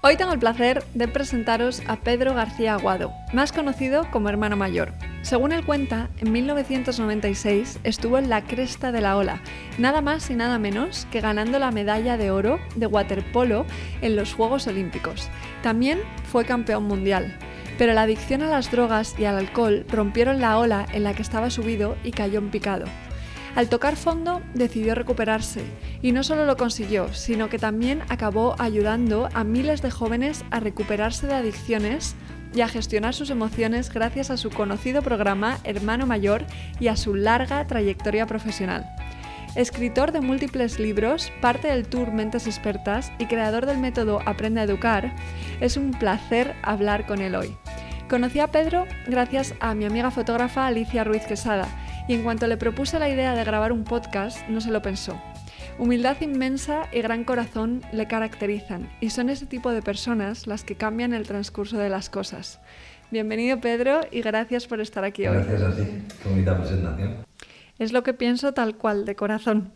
Hoy tengo el placer de presentaros a Pedro García Aguado, más conocido como hermano mayor. Según él cuenta, en 1996 estuvo en la cresta de la ola, nada más y nada menos que ganando la medalla de oro de waterpolo en los Juegos Olímpicos. También fue campeón mundial. Pero la adicción a las drogas y al alcohol rompieron la ola en la que estaba subido y cayó en picado. Al tocar fondo decidió recuperarse y no solo lo consiguió, sino que también acabó ayudando a miles de jóvenes a recuperarse de adicciones y a gestionar sus emociones gracias a su conocido programa Hermano Mayor y a su larga trayectoria profesional. Escritor de múltiples libros, parte del tour Mentes Expertas y creador del método Aprende a Educar, es un placer hablar con él hoy. Conocí a Pedro gracias a mi amiga fotógrafa Alicia Ruiz Quesada, y en cuanto le propuse la idea de grabar un podcast, no se lo pensó. Humildad inmensa y gran corazón le caracterizan y son ese tipo de personas las que cambian el transcurso de las cosas. Bienvenido Pedro y gracias por estar aquí hoy. Gracias a ti, qué bonita presentación. Es lo que pienso tal cual, de corazón.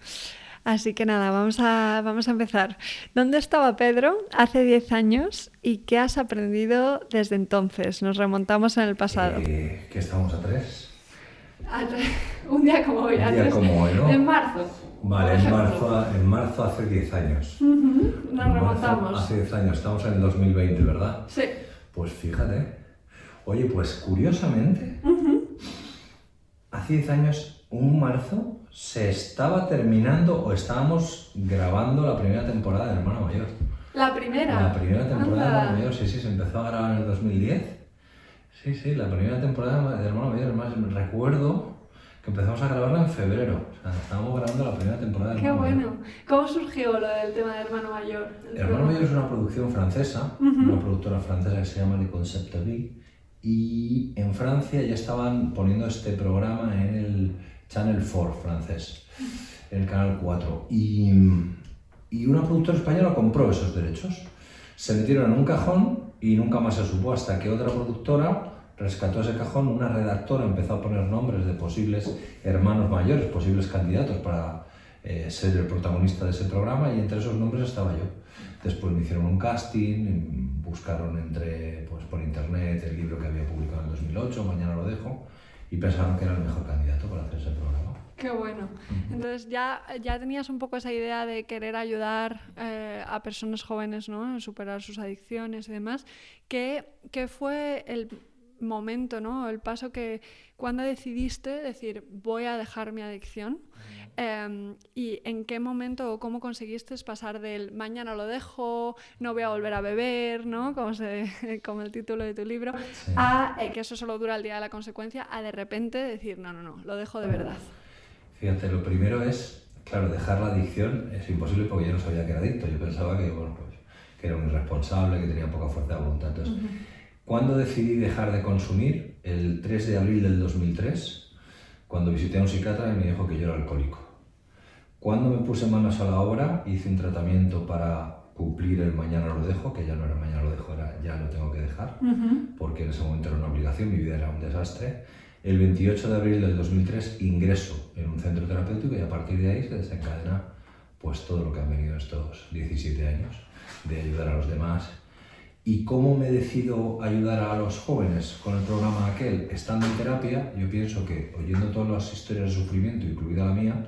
Así que nada, vamos a, vamos a empezar. ¿Dónde estaba Pedro hace 10 años y qué has aprendido desde entonces? Nos remontamos en el pasado. Eh, que estamos a tres un día como hoy. Un día como hoy, ¿no? En marzo. Vale, en marzo, en marzo hace 10 años. Nos remontamos. hace 10 años, estamos en el 2020, ¿verdad? Sí. Pues fíjate. Oye, pues curiosamente, hace 10 años, un marzo, se estaba terminando o estábamos grabando la primera temporada de Hermano Mayor. ¿La primera? La primera temporada de Hermano Mayor, sí, sí, se empezó a grabar en el 2010 Sí, sí, la primera temporada de Hermano Mayor, además recuerdo que empezamos a grabarla en febrero. O sea, estábamos grabando la primera temporada de Qué bueno. ¿Cómo surgió lo del tema de Hermano Mayor? Hermano Mayor es una producción francesa, una productora francesa que se llama Le Concept Vie, y en Francia ya estaban poniendo este programa en el Channel 4 francés, en el canal 4. Y, y una productora española compró esos derechos. Se metieron en un cajón y nunca más se supo hasta que otra productora rescató ese cajón, una redactora empezó a poner nombres de posibles hermanos mayores, posibles candidatos para eh, ser el protagonista de ese programa y entre esos nombres estaba yo. Después me hicieron un casting, buscaron entre, pues, por internet el libro que había publicado en 2008, Mañana lo dejo, y pensaron que era el mejor candidato para hacer ese programa. Qué bueno. Entonces ya, ya tenías un poco esa idea de querer ayudar eh, a personas jóvenes ¿no? a superar sus adicciones y demás. ¿Qué, ¿Qué fue el momento, ¿no? El paso que cuando decidiste decir voy a dejar mi adicción em, y en qué momento o cómo conseguiste pasar del mañana lo dejo, no voy a volver a beber, ¿no? Como, se, como el título de tu libro, a eh, que eso solo dura el día de la consecuencia, a de repente decir no, no, no, lo dejo de verdad. Fíjate, lo primero es, claro, dejar la adicción es imposible porque yo no sabía que era adicto, yo pensaba que, bueno, pues, que era un irresponsable, que tenía poca fuerza de voluntad. Entonces, ¿Cuándo decidí dejar de consumir? El 3 de abril del 2003, cuando visité a un psiquiatra y me dijo que yo era alcohólico. Cuando me puse manos a la obra, hice un tratamiento para cumplir el mañana lo dejo, que ya no era mañana lo dejo, era ya lo tengo que dejar, porque en ese momento era una obligación, mi vida era un desastre. El 28 de abril del 2003 ingreso en un centro terapéutico y a partir de ahí se desencadena pues todo lo que han venido estos 17 años de ayudar a los demás, ¿Y cómo me decido ayudar a los jóvenes con el programa aquel? Estando en terapia, yo pienso que oyendo todas las historias de sufrimiento, incluida la mía,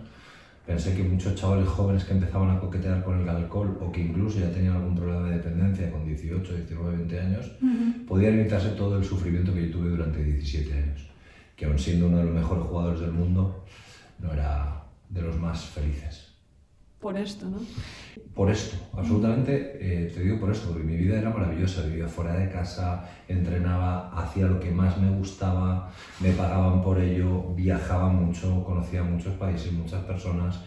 pensé que muchos chavales jóvenes que empezaban a coquetear con el alcohol o que incluso ya tenían algún problema de dependencia con 18, 19, 20 años, podían evitarse todo el sufrimiento que yo tuve durante 17 años. Que aun siendo uno de los mejores jugadores del mundo, no era de los más felices por esto, ¿no? Por esto, absolutamente, eh, te digo por esto, porque mi vida era maravillosa, vivía fuera de casa, entrenaba, hacía lo que más me gustaba, me pagaban por ello, viajaba mucho, conocía muchos países, muchas personas,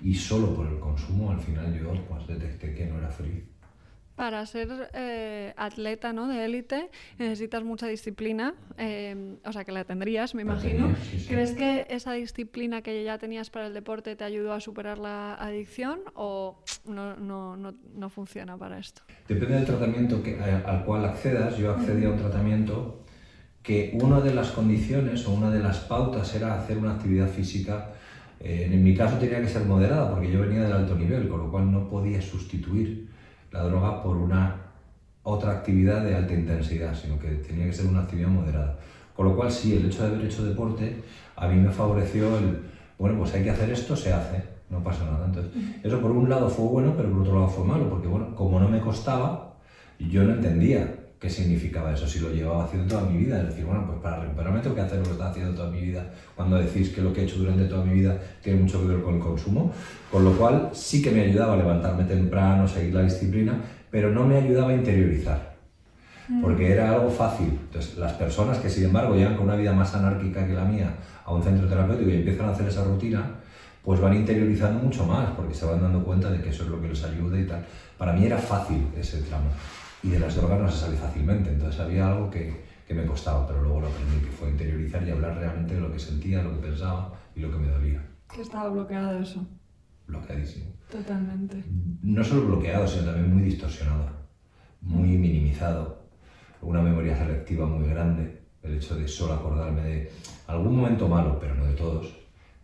y solo por el consumo al final yo pues, detecté que no era feliz. Para ser eh, atleta ¿no? de élite necesitas mucha disciplina, eh, o sea que la tendrías, me imagino. ¿Crees que esa disciplina que ya tenías para el deporte te ayudó a superar la adicción o no, no, no, no funciona para esto? Depende del tratamiento que, al cual accedas. Yo accedí a un tratamiento que una de las condiciones o una de las pautas era hacer una actividad física. Eh, en mi caso tenía que ser moderada porque yo venía del alto nivel, con lo cual no podía sustituir la droga por una otra actividad de alta intensidad, sino que tenía que ser una actividad moderada. Con lo cual, sí, el hecho de haber hecho deporte a mí me favoreció el, bueno, pues hay que hacer esto, se hace, no pasa nada. Entonces, eso por un lado fue bueno, pero por otro lado fue malo, porque bueno, como no me costaba, yo no entendía qué significaba eso, si lo llevaba haciendo toda mi vida. Es decir, bueno, pues para recuperarme tengo que hacer lo que estaba haciendo toda mi vida. Cuando decís que lo que he hecho durante toda mi vida tiene mucho que ver con el consumo, con lo cual sí que me ayudaba a levantarme temprano, seguir la disciplina, pero no me ayudaba a interiorizar. Mm. Porque era algo fácil. Entonces, las personas que, sin embargo, llegan con una vida más anárquica que la mía a un centro terapéutico y empiezan a hacer esa rutina, pues van interiorizando mucho más, porque se van dando cuenta de que eso es lo que les ayuda y tal. Para mí era fácil ese tramo y de las drogas no se sale fácilmente. Entonces había algo que, que, me costaba, pero luego lo aprendí, que fue interiorizar y hablar realmente de lo que sentía, lo que pensaba y lo que me dolía. Que estaba bloqueado eso. Bloqueadísimo. Totalmente. No solo bloqueado, sino también muy distorsionado, muy minimizado, una memoria selectiva muy grande, el hecho de solo acordarme de algún momento malo, pero no de todos,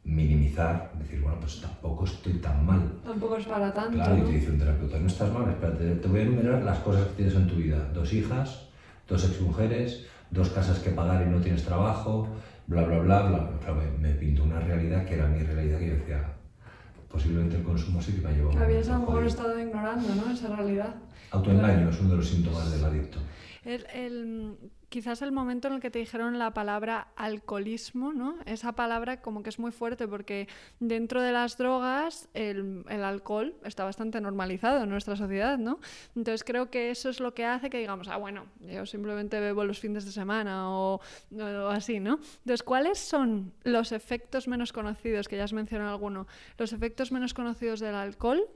minimizar, decir, bueno, pues tampoco estoy tan mal. Tampoco es para tanto. Claro, y te dice un terapeuta, no estás mal, espérate, te voy a enumerar las cosas que tienes en tu vida. Dos hijas, dos exmujeres, dos casas que pagar y no tienes trabajo, bla, bla, bla, bla. Claro, me, me pintó una realidad que era mi realidad que yo decía, posiblemente el consumo sí que me ha llevado. Habías a lo mejor estado ignorando, ¿no? Esa realidad. Autoengaño es uno de los síntomas del adicto. El, quizás el momento en el que te dijeron la palabra alcoholismo, ¿no? Esa palabra como que es muy fuerte porque dentro de las drogas el, alcohol está bastante normalizado en nuestra sociedad, ¿no? Entonces creo que eso es lo que hace que digamos, ah, bueno, yo simplemente bebo los fines de semana o, o así, ¿no? Entonces, ¿cuáles son los efectos menos conocidos, que ya has mencionado alguno, los efectos menos conocidos del alcohol?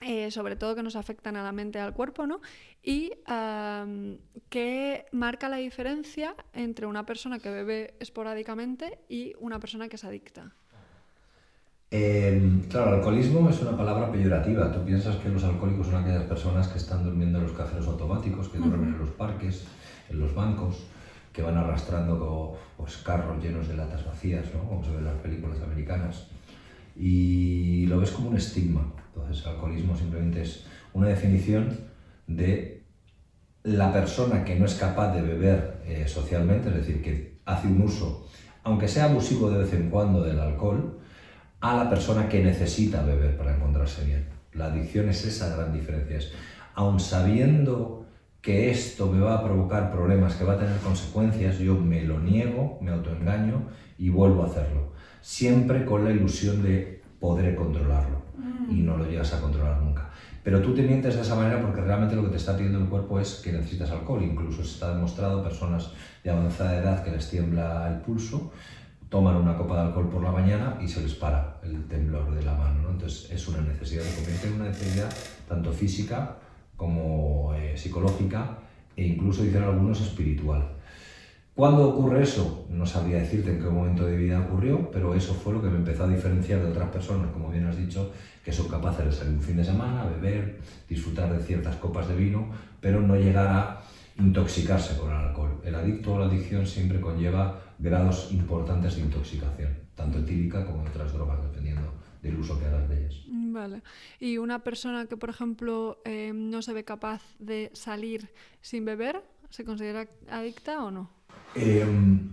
Eh, sobre todo que nos afectan a la mente y al cuerpo, ¿no? Y um, qué marca la diferencia entre una persona que bebe esporádicamente y una persona que es adicta. Eh, claro, alcoholismo es una palabra peyorativa. Tú piensas que los alcohólicos son aquellas personas que están durmiendo en los cajeros automáticos, que duermen en los parques, en los bancos, que van arrastrando pues, carros llenos de latas vacías, ¿no? como se ve en las películas americanas. Y lo ves como un estigma. Entonces, alcoholismo simplemente es una definición de la persona que no es capaz de beber eh, socialmente, es decir, que hace un uso, aunque sea abusivo de vez en cuando del alcohol, a la persona que necesita beber para encontrarse bien. La adicción es esa gran diferencia. Es, aun sabiendo que esto me va a provocar problemas, que va a tener consecuencias, yo me lo niego, me autoengaño y vuelvo a hacerlo. Siempre con la ilusión de poder controlarlo y no lo llegas a controlar nunca. Pero tú te mientes de esa manera porque realmente lo que te está pidiendo el cuerpo es que necesitas alcohol. Incluso se está demostrado personas de avanzada edad que les tiembla el pulso, toman una copa de alcohol por la mañana y se les para el temblor de la mano. Entonces es una necesidad, se convierte en una necesidad tanto física como eh, psicológica e incluso dicen algunos espiritual. ¿Cuándo ocurre eso? No sabría decirte en qué momento de vida ocurrió, pero eso fue lo que me empezó a diferenciar de otras personas, como bien has dicho, que son capaces de salir un fin de semana, beber, disfrutar de ciertas copas de vino, pero no llegar a intoxicarse con el alcohol. El adicto o la adicción siempre conlleva grados importantes de intoxicación, tanto etílica como otras drogas, dependiendo del uso que hagas de ellas. Vale. ¿Y una persona que, por ejemplo, eh, no se ve capaz de salir sin beber, se considera adicta o no? Em,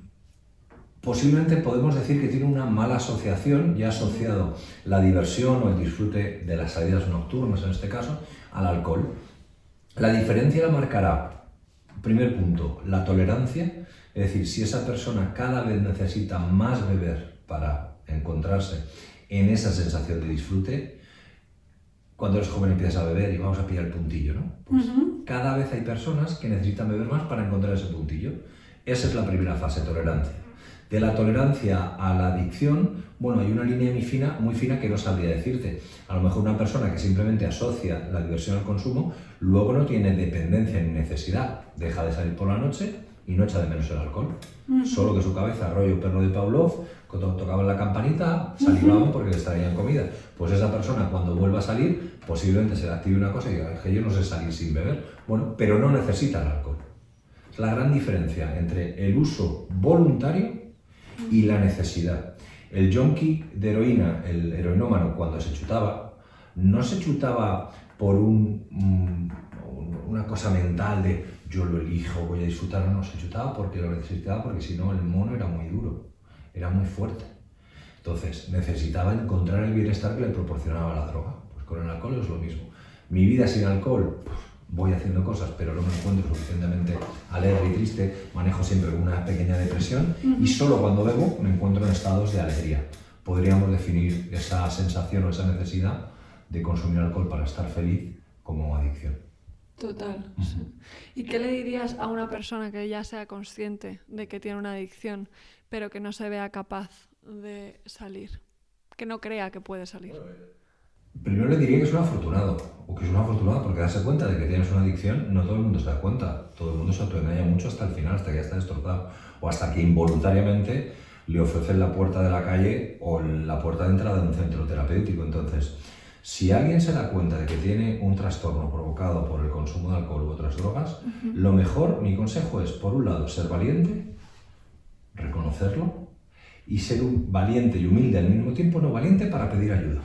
posiblemente podemos decir que tiene una mala asociación, ya asociado la diversión o el disfrute de las salidas nocturnas, en este caso, al alcohol. La diferencia la marcará, primer punto, la tolerancia, es decir, si esa persona cada vez necesita más beber para encontrarse en esa sensación de disfrute, cuando eres joven empiezas a beber y vamos a pillar el puntillo, ¿no? Pues cada vez hay personas que necesitan beber más para encontrar ese puntillo. Esa es la primera fase, tolerancia. De la tolerancia a la adicción, bueno, hay una línea muy fina, muy fina que no sabría decirte. A lo mejor una persona que simplemente asocia la diversión al consumo, luego no tiene dependencia ni necesidad. Deja de salir por la noche y no echa de menos el alcohol. Solo que su cabeza, rollo perro de Pavlov, cuando tocaban la campanita, salivaban porque les traían comida. Pues esa persona cuando vuelva a salir, posiblemente se le active una cosa y diga, es que yo no sé salir sin beber. Bueno, pero no necesita el alcohol. La gran diferencia entre el uso voluntario y la necesidad. El junkie de heroína, el heroinómano, cuando se chutaba, no se chutaba por mm, una cosa mental de yo lo elijo, voy a disfrutar, no, se chutaba porque lo necesitaba, porque si no el mono era muy duro, era muy fuerte. Entonces necesitaba encontrar el bienestar que le proporcionaba la droga. Pues con el alcohol es lo mismo. Mi vida sin alcohol, voy haciendo cosas, pero no me encuentro suficientemente alegre y triste, manejo siempre una pequeña depresión y solo cuando bebo me encuentro en estados de alegría. Podríamos definir esa sensación o esa necesidad de consumir alcohol para estar feliz como adicción. Total. ¿Y qué le dirías a una persona que ya sea consciente de que tiene una adicción, pero que no se vea capaz de salir? Que no crea que puede salir. Primero le diría que es un afortunado, o que es una afortunada porque darse cuenta de que tienes una adicción, no todo el mundo se da cuenta. Todo el mundo se autoengaña mucho hasta el final, hasta que ya está destrozado, o hasta que involuntariamente le ofrecen la puerta de la calle o la puerta de entrada de un centro terapéutico. Entonces, si alguien se da cuenta de que tiene un trastorno provocado por el consumo de alcohol u otras drogas, lo mejor, mi consejo es, por un lado, ser valiente, reconocerlo, y ser un valiente y humilde al mismo tiempo, no valiente para pedir ayuda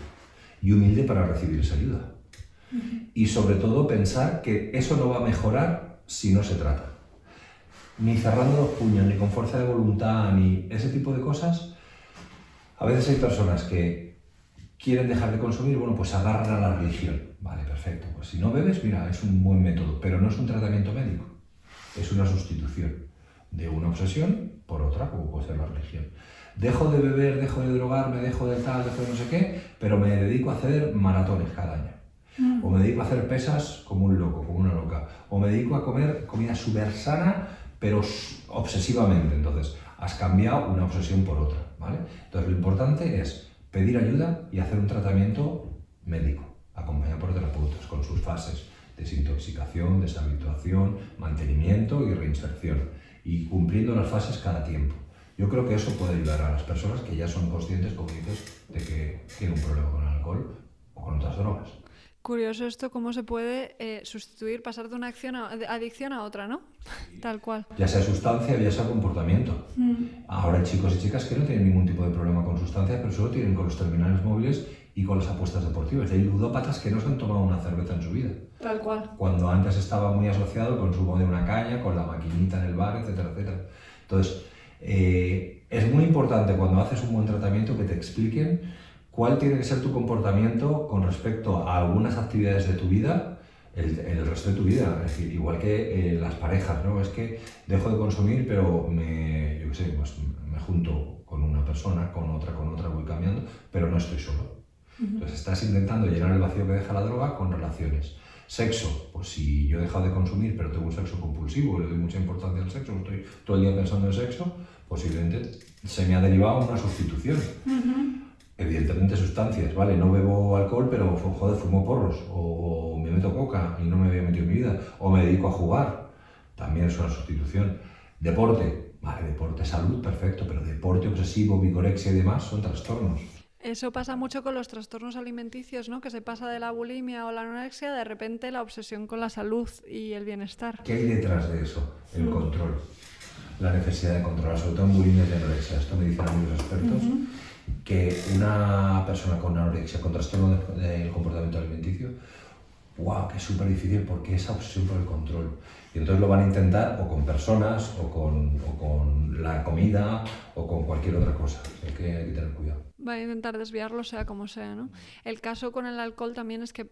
y humilde para recibir esa ayuda. Y sobre todo pensar que eso no va a mejorar si no se trata. Ni cerrando los puños, ni con fuerza de voluntad, ni ese tipo de cosas. A veces hay personas que quieren dejar de consumir, bueno, pues agarran a la religión. Vale, perfecto. Pues si no bebes, mira, es un buen método, pero no es un tratamiento médico. Es una sustitución de una obsesión por otra, como puede ser la religión dejo de beber, dejo de drogarme, dejo de tal, dejo de no sé qué, pero me dedico a hacer maratones cada año. Mm. O me dedico a hacer pesas como un loco, como una loca. O me dedico a comer comida súper sana, pero obsesivamente. Entonces, has cambiado una obsesión por otra, ¿vale? Entonces, lo importante es pedir ayuda y hacer un tratamiento médico, acompañado por terapeutas, con sus fases, desintoxicación, deshabituación, mantenimiento y reinserción, y cumpliendo las fases cada tiempo. Yo creo que eso puede ayudar a las personas que ya son conscientes, como dices, de que tienen un problema con el alcohol o con otras drogas. Curioso esto, cómo se puede eh, sustituir, pasar de una acción adicción a otra, ¿no? Tal cual. Ya sea sustancia, ya sea comportamiento. Mm. Ahora hay chicos y chicas que no tienen ningún tipo de problema con sustancias, pero solo tienen con los terminales móviles y con las apuestas deportivas. Hay ludópatas que no se han tomado una cerveza en su vida. Tal cual. Cuando antes estaba muy asociado el consumo de una caña, con la maquinita en el bar, etcétera, etcétera. Entonces, eh, es muy importante cuando haces un buen tratamiento que te expliquen cuál tiene que ser tu comportamiento con respecto a algunas actividades de tu vida, el, el resto de tu vida. Es decir, igual que eh, las parejas, ¿no? Es que dejo de consumir, pero me, yo sé, pues me junto con una persona, con otra, con otra, voy cambiando, pero no estoy solo. Entonces estás intentando llenar el vacío que deja la droga con relaciones. Sexo, pues si yo he dejado de consumir, pero tengo un sexo compulsivo, le doy mucha importancia al sexo, estoy todo el día pensando en sexo, posiblemente se me ha derivado una sustitución. Evidentemente sustancias, ¿vale? No bebo alcohol, pero joder, fumo porros, o me meto coca y no me había metido en mi vida, o me dedico a jugar, también es una sustitución. Deporte, vale, deporte, salud, perfecto, pero deporte obsesivo, vigorexia y demás son trastornos. Eso pasa mucho con los trastornos alimenticios, ¿no? Que se pasa de la bulimia o la anorexia, de repente la obsesión con la salud y el bienestar. ¿Qué hay detrás de eso? El mm. control. La necesidad de controlar, sobre todo en bulimia y anorexia. Esto me dicen muchos expertos. Que una persona con anorexia, con trastorno del comportamiento alimenticio, wow, que es súper difícil porque esa obsesión por el control. Y entonces lo van a intentar o con personas, o con, o con la comida, o con cualquier otra cosa. Hay que, hay que tener cuidado. Va a intentar desviarlo sea como sea, ¿no? El caso con el alcohol también es que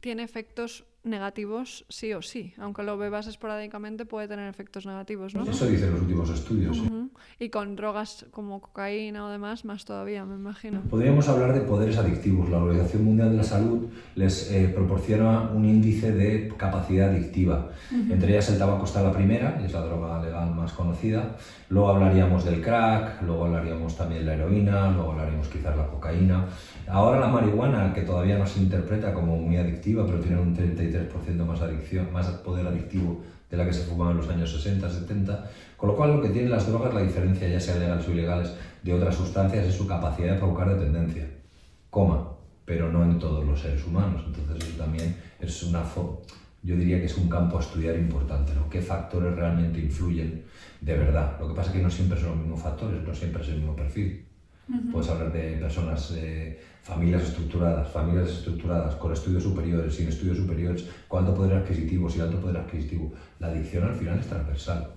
tiene efectos negativos sí o sí. Aunque lo bebas esporádicamente puede tener efectos negativos, ¿no? Eso dicen los últimos estudios. sí. Ujú. Y con drogas como cocaína o demás, más todavía, me imagino. Podríamos hablar de poderes adictivos. La Organización Mundial de la Salud les eh, proporciona un índice de capacidad adictiva. Entre ellas el tabaco está la primera, y es la droga legal más conocida. Luego hablaríamos del crack, luego hablaríamos también de la heroína, luego hablaríamos quizás la cocaína. Ahora la marihuana, que todavía no se interpreta como muy adictiva, pero tiene un 33% más, adicción, más poder adictivo de la que se fumaba en los años 60, 70. Con lo cual lo que tienen las drogas, la diferencia ya sean legales o ilegales de otras sustancias, es su capacidad de provocar dependencia. Coma, pero no en todos los seres humanos. Entonces eso también es una... Yo diría que es un campo a estudiar importante, ¿no? ¿Qué factores realmente influyen de verdad? Lo que pasa es que no siempre son los mismos factores, no siempre es el mismo perfil. Puedes hablar de personas, eh, familias estructuradas, familias estructuradas con estudios superiores, sin estudios superiores, con alto poder adquisitivo, sin alto poder adquisitivo. La adicción al final es transversal,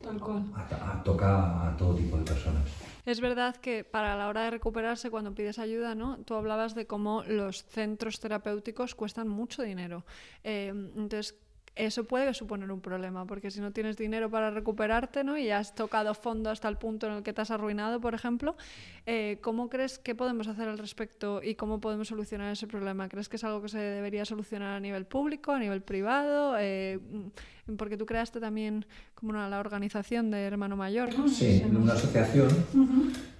Tal cual. a- a- toca a todo tipo de personas. Es verdad que para la hora de recuperarse, cuando pides ayuda, ¿no? Tú hablabas de cómo los centros terapéuticos cuestan mucho dinero. Eh, entonces, eso puede suponer un problema, porque si no tienes dinero para recuperarte, ¿no? Y has tocado fondo hasta el punto en el que te has arruinado, por ejemplo, eh, ¿cómo crees que podemos hacer al respecto y cómo podemos solucionar ese problema? ¿Crees que es algo que se debería solucionar a nivel público, a nivel privado? Eh, porque tú creaste también como una, la organización de Hermano Mayor, ¿no? Sí, una asociación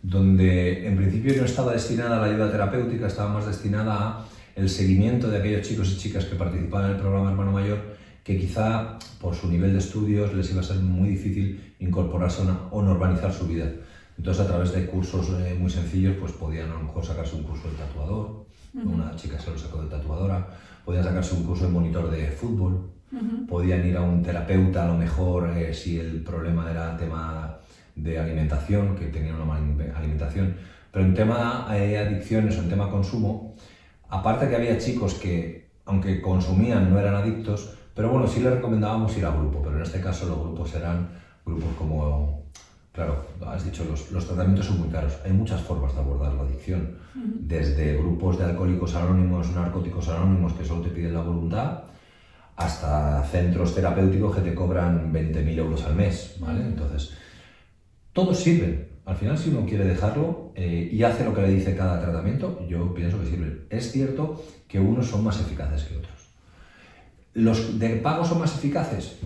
donde en principio no estaba destinada a la ayuda terapéutica, estaba más destinada a el seguimiento de aquellos chicos y chicas que participaban en el programa Hermano Mayor, que quizá por su nivel de estudios les iba a ser muy difícil incorporarse una- o normalizar su vida. Entonces a través de cursos eh, muy sencillos pues podían a lo mejor sacarse un curso de tatuador, una chica se lo sacó de tatuadora, podían sacarse un curso de monitor de fútbol, podían ir a un terapeuta a lo mejor eh, si el problema era tema de alimentación, que tenían una mala alim- alimentación. Pero en tema eh, adicciones o en tema consumo, aparte que había chicos que, aunque consumían, no eran adictos, pero bueno, sí les recomendábamos ir a grupo, pero en este caso los grupos eran grupos como, claro, has dicho, los, los tratamientos son muy caros. Hay muchas formas de abordar la adicción, desde grupos de alcohólicos anónimos, narcóticos anónimos que solo te piden la voluntad, hasta centros terapéuticos que te cobran 20.000 euros al mes, ¿vale? Entonces, todos sirven. Al final, si uno quiere dejarlo eh, y hace lo que le dice cada tratamiento, yo pienso que sirven. Es cierto que unos son más eficaces que otros. ¿Los de pago son más eficaces?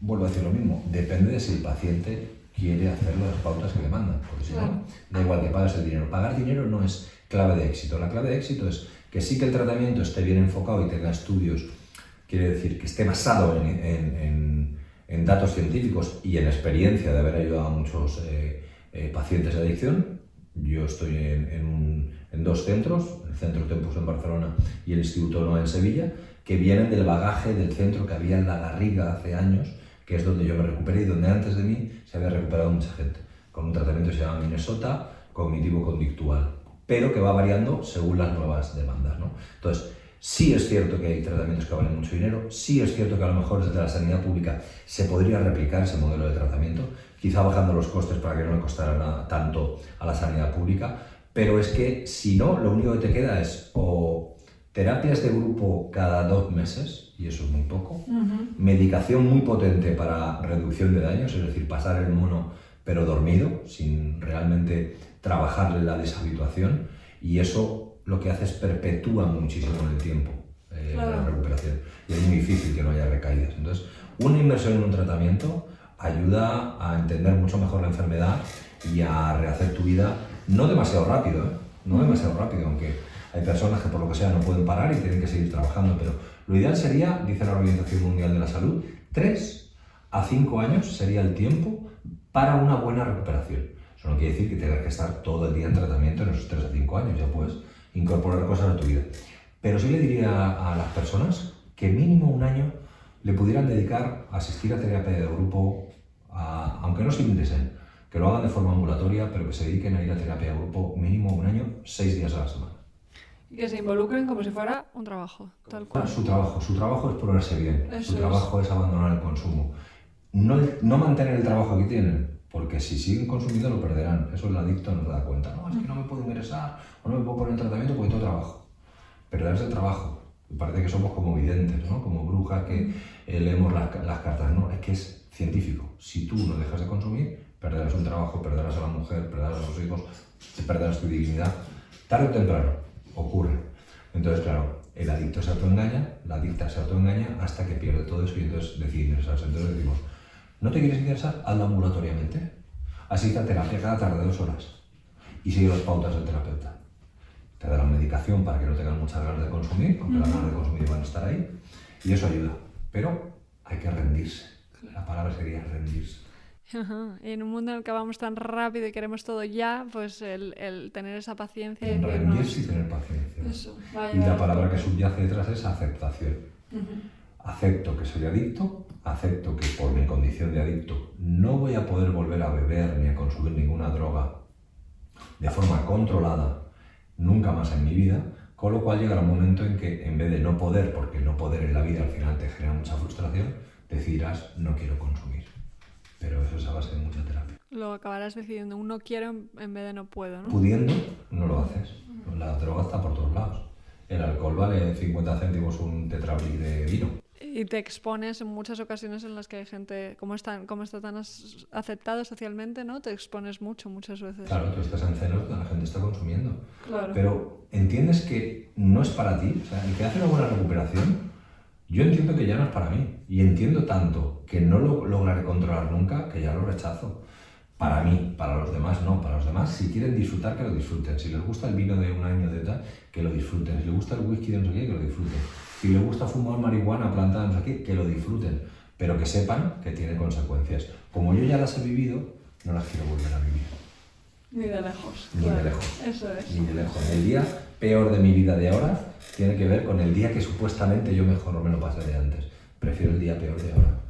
Vuelvo a decir lo mismo. Depende de si el paciente quiere hacer las pautas que le mandan. Porque si no, da igual que pagues el dinero. Pagar dinero no es clave de éxito. La clave de éxito es que sí que el tratamiento esté bien enfocado y tenga estudios, quiere decir que esté basado en, en- en- en datos científicos y en experiencia de haber ayudado a muchos eh, eh, pacientes de adicción. Yo estoy en, en un- en dos centros, el Centro Tempus en Barcelona y el Instituto NOA en Sevilla, que vienen del bagaje del centro que había en La Garriga hace años, que es donde yo me recuperé y donde antes de mí se había recuperado mucha gente, con un tratamiento que se llama Minnesota cognitivo-conductual, pero que va variando según las nuevas demandas. ¿no? Entonces, sí es cierto que hay tratamientos que valen mucho dinero, sí es cierto que a lo mejor desde la sanidad pública se podría replicar ese modelo de tratamiento, quizá bajando los costes para que no le costara nada- tanto a la sanidad pública, pero es que si no, lo único que te queda es o terapias de grupo cada dos meses, y eso es muy poco, medicación muy potente para reducción de daños, es decir, pasar el mono pero dormido, sin realmente trabajarle la deshabituación, y eso lo que hace es perpetúa muchísimo en el tiempo eh, la recuperación, y es muy difícil que no haya recaídas. Entonces, una inversión en un tratamiento ayuda a entender mucho mejor la enfermedad y a rehacer tu vida, no demasiado rápido, ¿eh? no demasiado rápido, aunque hay personas que por lo que sea no pueden parar y tienen que seguir trabajando, pero lo ideal sería, dice la Organización Mundial de la Salud, 3 a 5 años sería el tiempo para una buena recuperación. Eso no quiere decir que tengas que estar todo el día en tratamiento en esos 3 a 5 años, ya puedes incorporar cosas a tu vida. Pero sí le diría a las personas que mínimo un año le pudieran dedicar a asistir a terapia de grupo, aunque no se ingresen, que lo hagan de forma ambulatoria, pero que se dediquen a ir a terapia de grupo mínimo un año, seis días a la semana. Y que se involucren como si fuera un trabajo, tal cual. Su trabajo, su trabajo es ponerse bien, Eso su es. trabajo es abandonar el consumo. No, no mantener el trabajo que tienen, porque si siguen consumiendo lo perderán. Eso el adicto no se da cuenta. No, es que no me puedo ingresar o no me puedo poner en tratamiento porque tengo trabajo. Perderse el trabajo Parece que somos como videntes, ¿no? Como brujas que eh, leemos las, las cartas. No, es que es científico. Si tú no dejas de consumir, perderás un trabajo, perderás a la mujer, perderás a los hijos, perderás tu dignidad. Tarde o temprano ocurre. Entonces, claro, el adicto se autoengaña, la adicta se autoengaña hasta que pierde todo eso y entonces decide ingresarse. Entonces decimos, ¿no te quieres ingresar? Hazlo ambulatoriamente. Así a terapia cada tarde dos horas y sigue las pautas del terapeuta. Te da la medicación para que no tengas muchas ganas de consumir, aunque las ganas de consumir van a estar ahí, y eso ayuda. Pero hay que rendirse. La palabra sería rendirse. Y en un mundo en el que vamos tan rápido y queremos todo ya, pues el, el tener esa paciencia. y rendirse y tener paciencia. y la palabra que subyace detrás es aceptación. Acepto que soy adicto, acepto que por mi condición de adicto no voy a poder volver a beber ni a consumir ninguna droga de forma controlada nunca más en mi vida, con lo cual llegará un momento en que en vez de no poder, porque no poder en la vida al final te genera mucha frustración, decidirás no quiero consumir. Pero eso es a base de mucha terapia. Lo acabarás decidiendo, un no quiero en vez de no puedo, ¿no? Pudiendo, no lo haces. La droga está por todos lados. El alcohol vale 50 céntimos un tetrabric de vino. Y te expones en muchas ocasiones en las que hay gente, como, están, como está tan aceptado socialmente, ¿no? Te expones mucho, muchas veces. Claro, tú estás en celos la gente está consumiendo. Claro. Pero entiendes que no es para ti. O sea, el que hace una buena recuperación, yo entiendo que ya no es para mí. Y entiendo tanto que no lo lograré controlar nunca que ya lo rechazo. Para mí, para los demás no. Para los demás, si quieren disfrutar, que lo disfruten. Si les gusta el vino de un año de tal, que lo disfruten. Si les gusta el whisky de no sé qué, que lo disfruten. Si les gusta fumar marihuana plantada no sé qué, que lo disfruten. Pero que sepan que tiene consecuencias. Como yo ya las he vivido, no las quiero volver a vivir. Ni de lejos. Ni de lejos. Eso es. Ni de lejos. El día peor de mi vida de ahora tiene que ver con el día que supuestamente yo mejor me lo pasé de antes. Prefiero el día peor de ahora.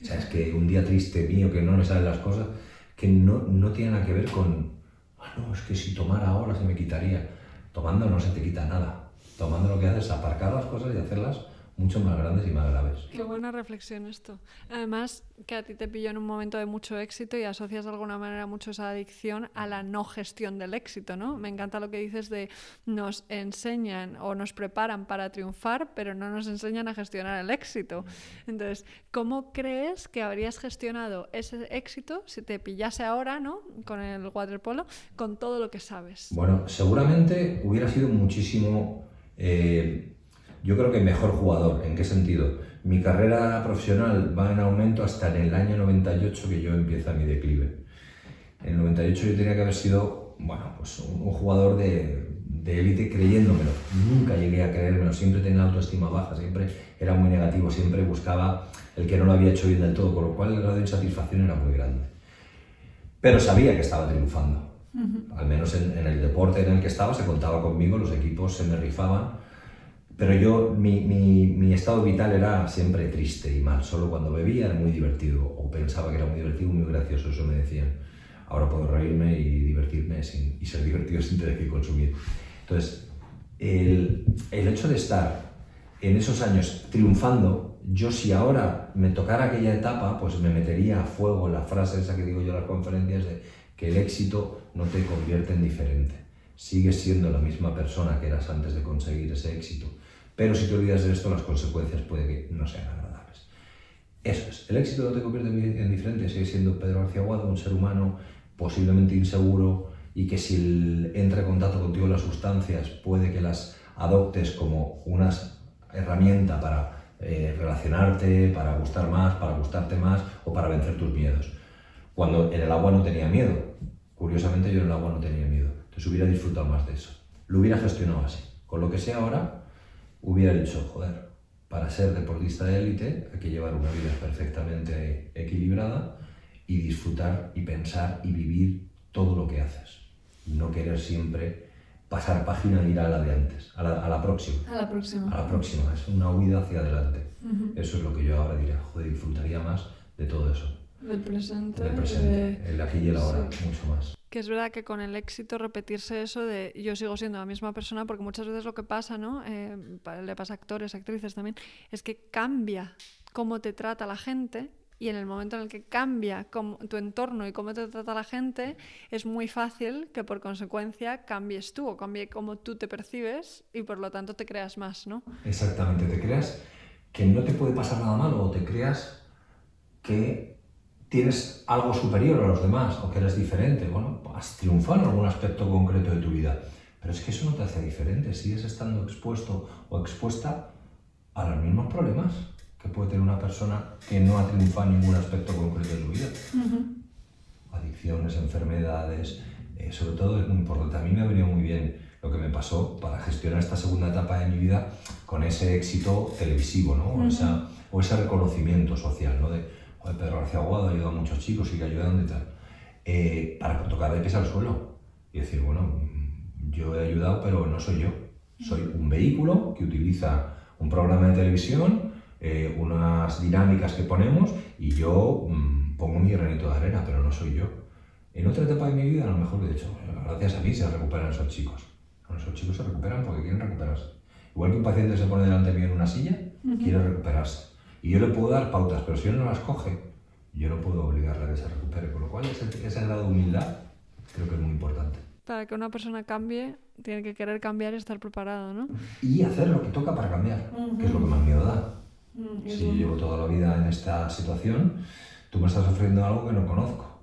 O sea, es que un día triste mío que no me salen las cosas, que no, no tiene nada que ver con, ah, no, es que si tomara ahora se me quitaría. Tomando no se te quita nada. Tomando lo que haces es aparcar las cosas y hacerlas mucho más grandes y más graves. Qué buena reflexión esto. Además, que a ti te pilló en un momento de mucho éxito y asocias de alguna manera mucho esa adicción a la no gestión del éxito, ¿no? Me encanta lo que dices de nos enseñan o nos preparan para triunfar, pero no nos enseñan a gestionar el éxito. Entonces, ¿cómo crees que habrías gestionado ese éxito si te pillase ahora, ¿no? Con el waterpolo, con todo lo que sabes. Bueno, seguramente hubiera sido muchísimo... Eh, yo creo que mejor jugador. ¿En qué sentido? Mi carrera profesional va en aumento hasta en el año 98 que yo empiezo mi declive. En el 98 yo tenía que haber sido, bueno, pues un, jugador de, élite creyéndomelo. Nunca llegué a creérmelo, siempre tenía la autoestima baja, siempre era muy negativo, siempre buscaba el que no lo había hecho bien del todo, con lo cual el grado de insatisfacción era muy grande. Pero sabía que estaba triunfando. Al menos en, en, el deporte en el que estaba se contaba conmigo, los equipos se me rifaban pero yo, mi, mi, mi, estado vital era siempre triste y mal. Solo cuando bebía era muy divertido, o pensaba que era muy divertido, muy gracioso, eso me decían. Ahora puedo reírme y divertirme sin, y ser divertido sin tener que consumir. Entonces, el, el hecho de estar en esos años triunfando, yo si ahora me tocara aquella etapa, pues me metería a fuego la frase esa que digo yo en las conferencias de que el éxito no te convierte en diferente. Sigues siendo la misma persona que eras antes de conseguir ese éxito pero si te olvidas de esto, las consecuencias puede que no sean agradables. Eso es. El éxito no te convierte en diferente. Sigue siendo Pedro García Aguado, un ser humano posiblemente inseguro y que si entra en contacto contigo las sustancias puede que las adoptes como una herramienta para eh, relacionarte, para gustar más, para gustarte más o para vencer tus miedos. Cuando en el agua no tenía miedo. Curiosamente yo en el agua no tenía miedo. Entonces hubiera disfrutado más de eso. Lo hubiera gestionado así. Con lo que sea ahora, hubiera dicho, joder, para ser deportista de élite hay que llevar una vida perfectamente equilibrada y disfrutar y pensar y vivir todo lo que haces. No querer siempre pasar página e ir a la de antes, a la, a la próxima. A la próxima. A la próxima, es una huida hacia adelante. Eso es lo que yo ahora diría, joder, disfrutaría más de todo eso. Del presente. Del presente, el aquí y el ahora, mucho más. Que es verdad que con el éxito repetirse eso de yo sigo siendo la misma persona, porque muchas veces lo que pasa, ¿no? Eh, le pasa a actores, actrices también, es que cambia cómo te trata la gente y en el momento en el que cambia tu entorno y cómo te trata la gente, es muy fácil que por consecuencia cambies tú o cambie cómo tú te percibes y por lo tanto te creas más, ¿no? Exactamente, te creas que no te puede pasar nada malo o te creas que tienes algo superior a los demás o que eres diferente. Bueno, has triunfado en algún aspecto concreto de tu vida, pero es que eso no te hace diferente, sigues estando expuesto o expuesta a los mismos problemas que puede tener una persona que no ha triunfado en ningún aspecto concreto de su vida. Adicciones, enfermedades, eh, sobre todo es muy importante. A mí me ha venido muy bien lo que me pasó para gestionar esta segunda etapa de mi vida con ese éxito televisivo, ¿no? o, esa, o, ese reconocimiento social, ¿no? De, Pedro García Aguado ha ayudado a muchos chicos, sigue ayudando y tal. Eh, para tocar de pies al suelo y decir, bueno, yo he ayudado, pero no soy yo. Soy un vehículo que utiliza un programa de televisión eh, unas dinámicas que ponemos y yo mm, pongo mi granito de arena, pero no soy yo. En otra etapa de mi vida, a lo mejor, de hecho, gracias a mí se recuperan esos chicos. esos chicos se recuperan porque quieren recuperarse. Igual que un paciente se pone delante mío en una silla, quiere recuperarse. Y yo le puedo dar pautas, pero si él no las coge, yo no puedo obligarle a que se recupere. Con lo cual, ese, ese grado de humildad creo que es muy importante. Para que una persona cambie, tiene que querer cambiar y estar preparado, ¿no? Y hacer lo que toca para cambiar, que es lo que más miedo da. Mm, si yo llevo toda la vida en esta situación, tú me estás ofreciendo algo que no conozco,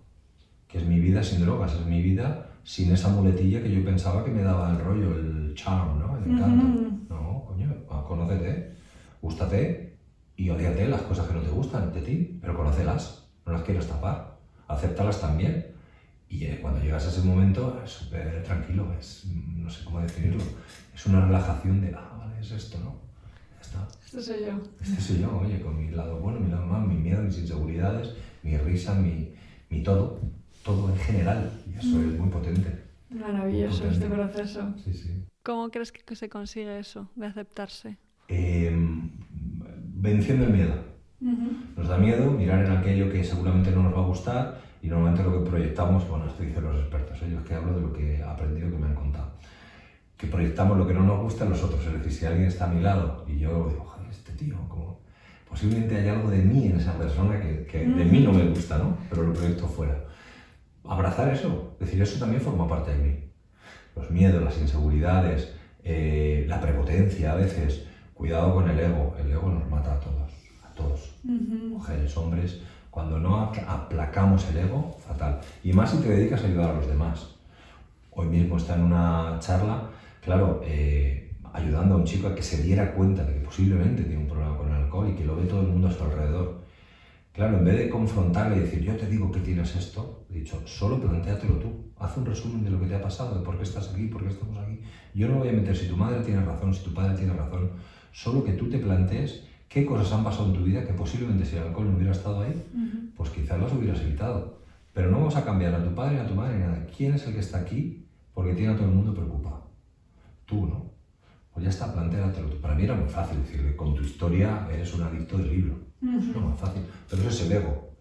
que es mi vida sin drogas, es mi vida sin esa muletilla que yo pensaba que me daba el rollo, el charm, ¿no? el encanto. No, coño, conócete, gústate y odiate las cosas que no te gustan de ti, pero conócelas, no las quieras tapar, acéptalas también. Y eh, cuando llegas a ese momento es súper tranquilo, es, no sé cómo definirlo, es una relajación de, ah, vale, es esto, ¿no? Este soy yo. Este soy yo, oye, con mi lado bueno, mi lado malo, mi miedo, mis inseguridades, mi risa, mi, mi todo, todo en general. Y eso es muy potente. Maravilloso este proceso. Sí, sí. ¿Cómo crees que se consigue eso, de aceptarse? Em, venciendo el miedo. Nos da miedo mirar en aquello que seguramente no nos va a gustar y normalmente lo que proyectamos, bueno, esto dicen los expertos, ellos que hablo de lo que he aprendido, que me han contado que proyectamos lo que no nos gusta en los otros. Es decir, si alguien está a mi lado y yo digo, joder, este tío, como posiblemente hay algo de mí en esa persona que, que de mí no me gusta, ¿no? Pero lo proyecto fuera. Abrazar eso, decir, eso también forma parte de mí. Los miedos, las inseguridades, eh, la prepotencia a veces. Cuidado con el ego, el ego nos mata a todos, a todos, mujeres, hombres. Cuando no aplacamos el ego, fatal. Y más si te dedicas a ayudar a los demás. Hoy mismo está en una charla claro, eh, ayudando a un chico a que se diera cuenta de que posiblemente tiene un problema con el alcohol y que lo ve todo el mundo a su alrededor. Claro, en vez de confrontarle y decir, yo te digo que tienes esto, he dicho, solo planteatelo tú. Haz un resumen de lo que te ha pasado, de por qué estás aquí, por qué estamos aquí. Yo no voy a meter si tu madre tiene razón, si tu padre tiene razón. Solo que tú te plantees qué cosas han pasado en tu vida que posiblemente si el alcohol no hubiera estado ahí, pues quizás las hubieras evitado. Pero no vamos a cambiar a tu padre ni a tu madre ni nada. ¿Quién es el que está aquí? Porque tiene a todo el mundo preocupado tú, ¿no? Pues ya está, plantéatelo. Para mí era muy fácil decirle, con tu historia eres un adicto del libro. Es muy fácil. Pero eso es el ego,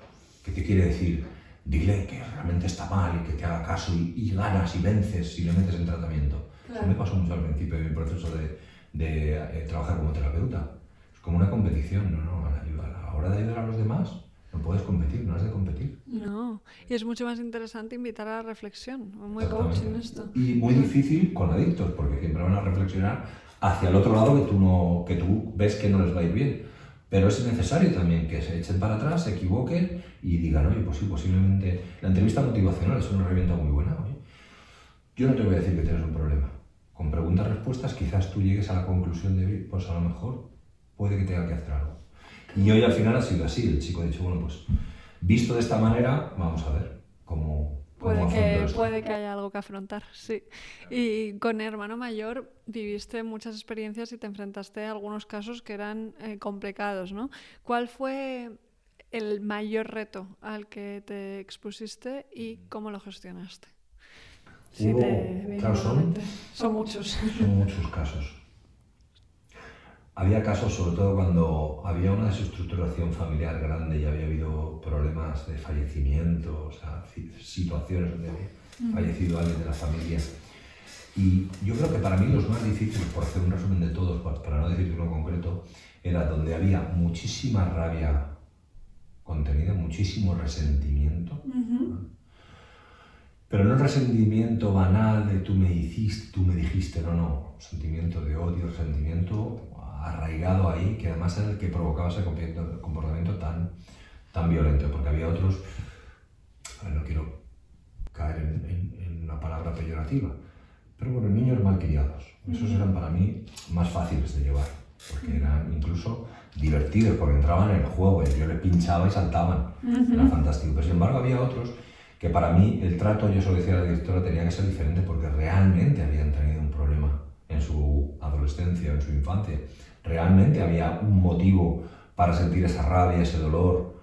que te quiere decir, dile que realmente está mal y que te haga caso y, ganas y vences si le metes en tratamiento. Eso me pasó mucho al principio de mi proceso de, de eh, trabajar como terapeuta. Es como una competición, ¿no? no a la hora de ayudar a los demás, no puedes competir, no has de competir. No, y es mucho más interesante invitar a la reflexión, muy coaching esto. Y muy difícil con adictos, porque siempre van a reflexionar hacia el otro lado que tú, no, que tú ves que no les va a ir bien. Pero es necesario también que se echen para atrás, se equivoquen y digan, oye, pues sí, posiblemente la entrevista motivacional es una herramienta muy buena. Yo no te voy a decir que tienes un problema. Con preguntas-respuestas quizás tú llegues a la conclusión de, pues a lo mejor puede que tenga que hacer algo. Y hoy al final ha sido así. El chico ha dicho, bueno, pues visto de esta manera, vamos a ver cómo... Puede que, puede que haya algo que afrontar, sí. Y con hermano mayor viviste muchas experiencias y te enfrentaste a algunos casos que eran eh, complicados, ¿no? ¿Cuál fue el mayor reto al que te expusiste y cómo lo gestionaste? Sí, claro, son, son muchos. Son muchos casos. Había casos, sobre todo cuando había una desestructuración familiar grande y había habido problemas de fallecimiento, o sea, situaciones donde había fallecido alguien de la familia. Y yo creo que para mí los más difíciles, por hacer un resumen de todos, para no decir uno concreto, era donde había muchísima rabia contenida, muchísimo resentimiento. Pero no el resentimiento banal de tú me dijiste, tú me dijiste, no, no, sentimiento de odio, resentimiento arraigado ahí, que además es el que provocaba ese comportamiento tan, tan violento, porque había otros, no quiero caer en, en, una palabra peyorativa, pero bueno, niños malcriados, esos eran para mí más fáciles de llevar, porque eran incluso divertidos, porque entraban en el juego, y yo les pinchaba y saltaban, era fantástico, pero sin embargo había otros que para mí el trato, yo solo decía a la directora, tenía que ser diferente porque realmente habían tenido un problema en su adolescencia, en su infancia, realmente había un motivo para sentir esa rabia, ese dolor.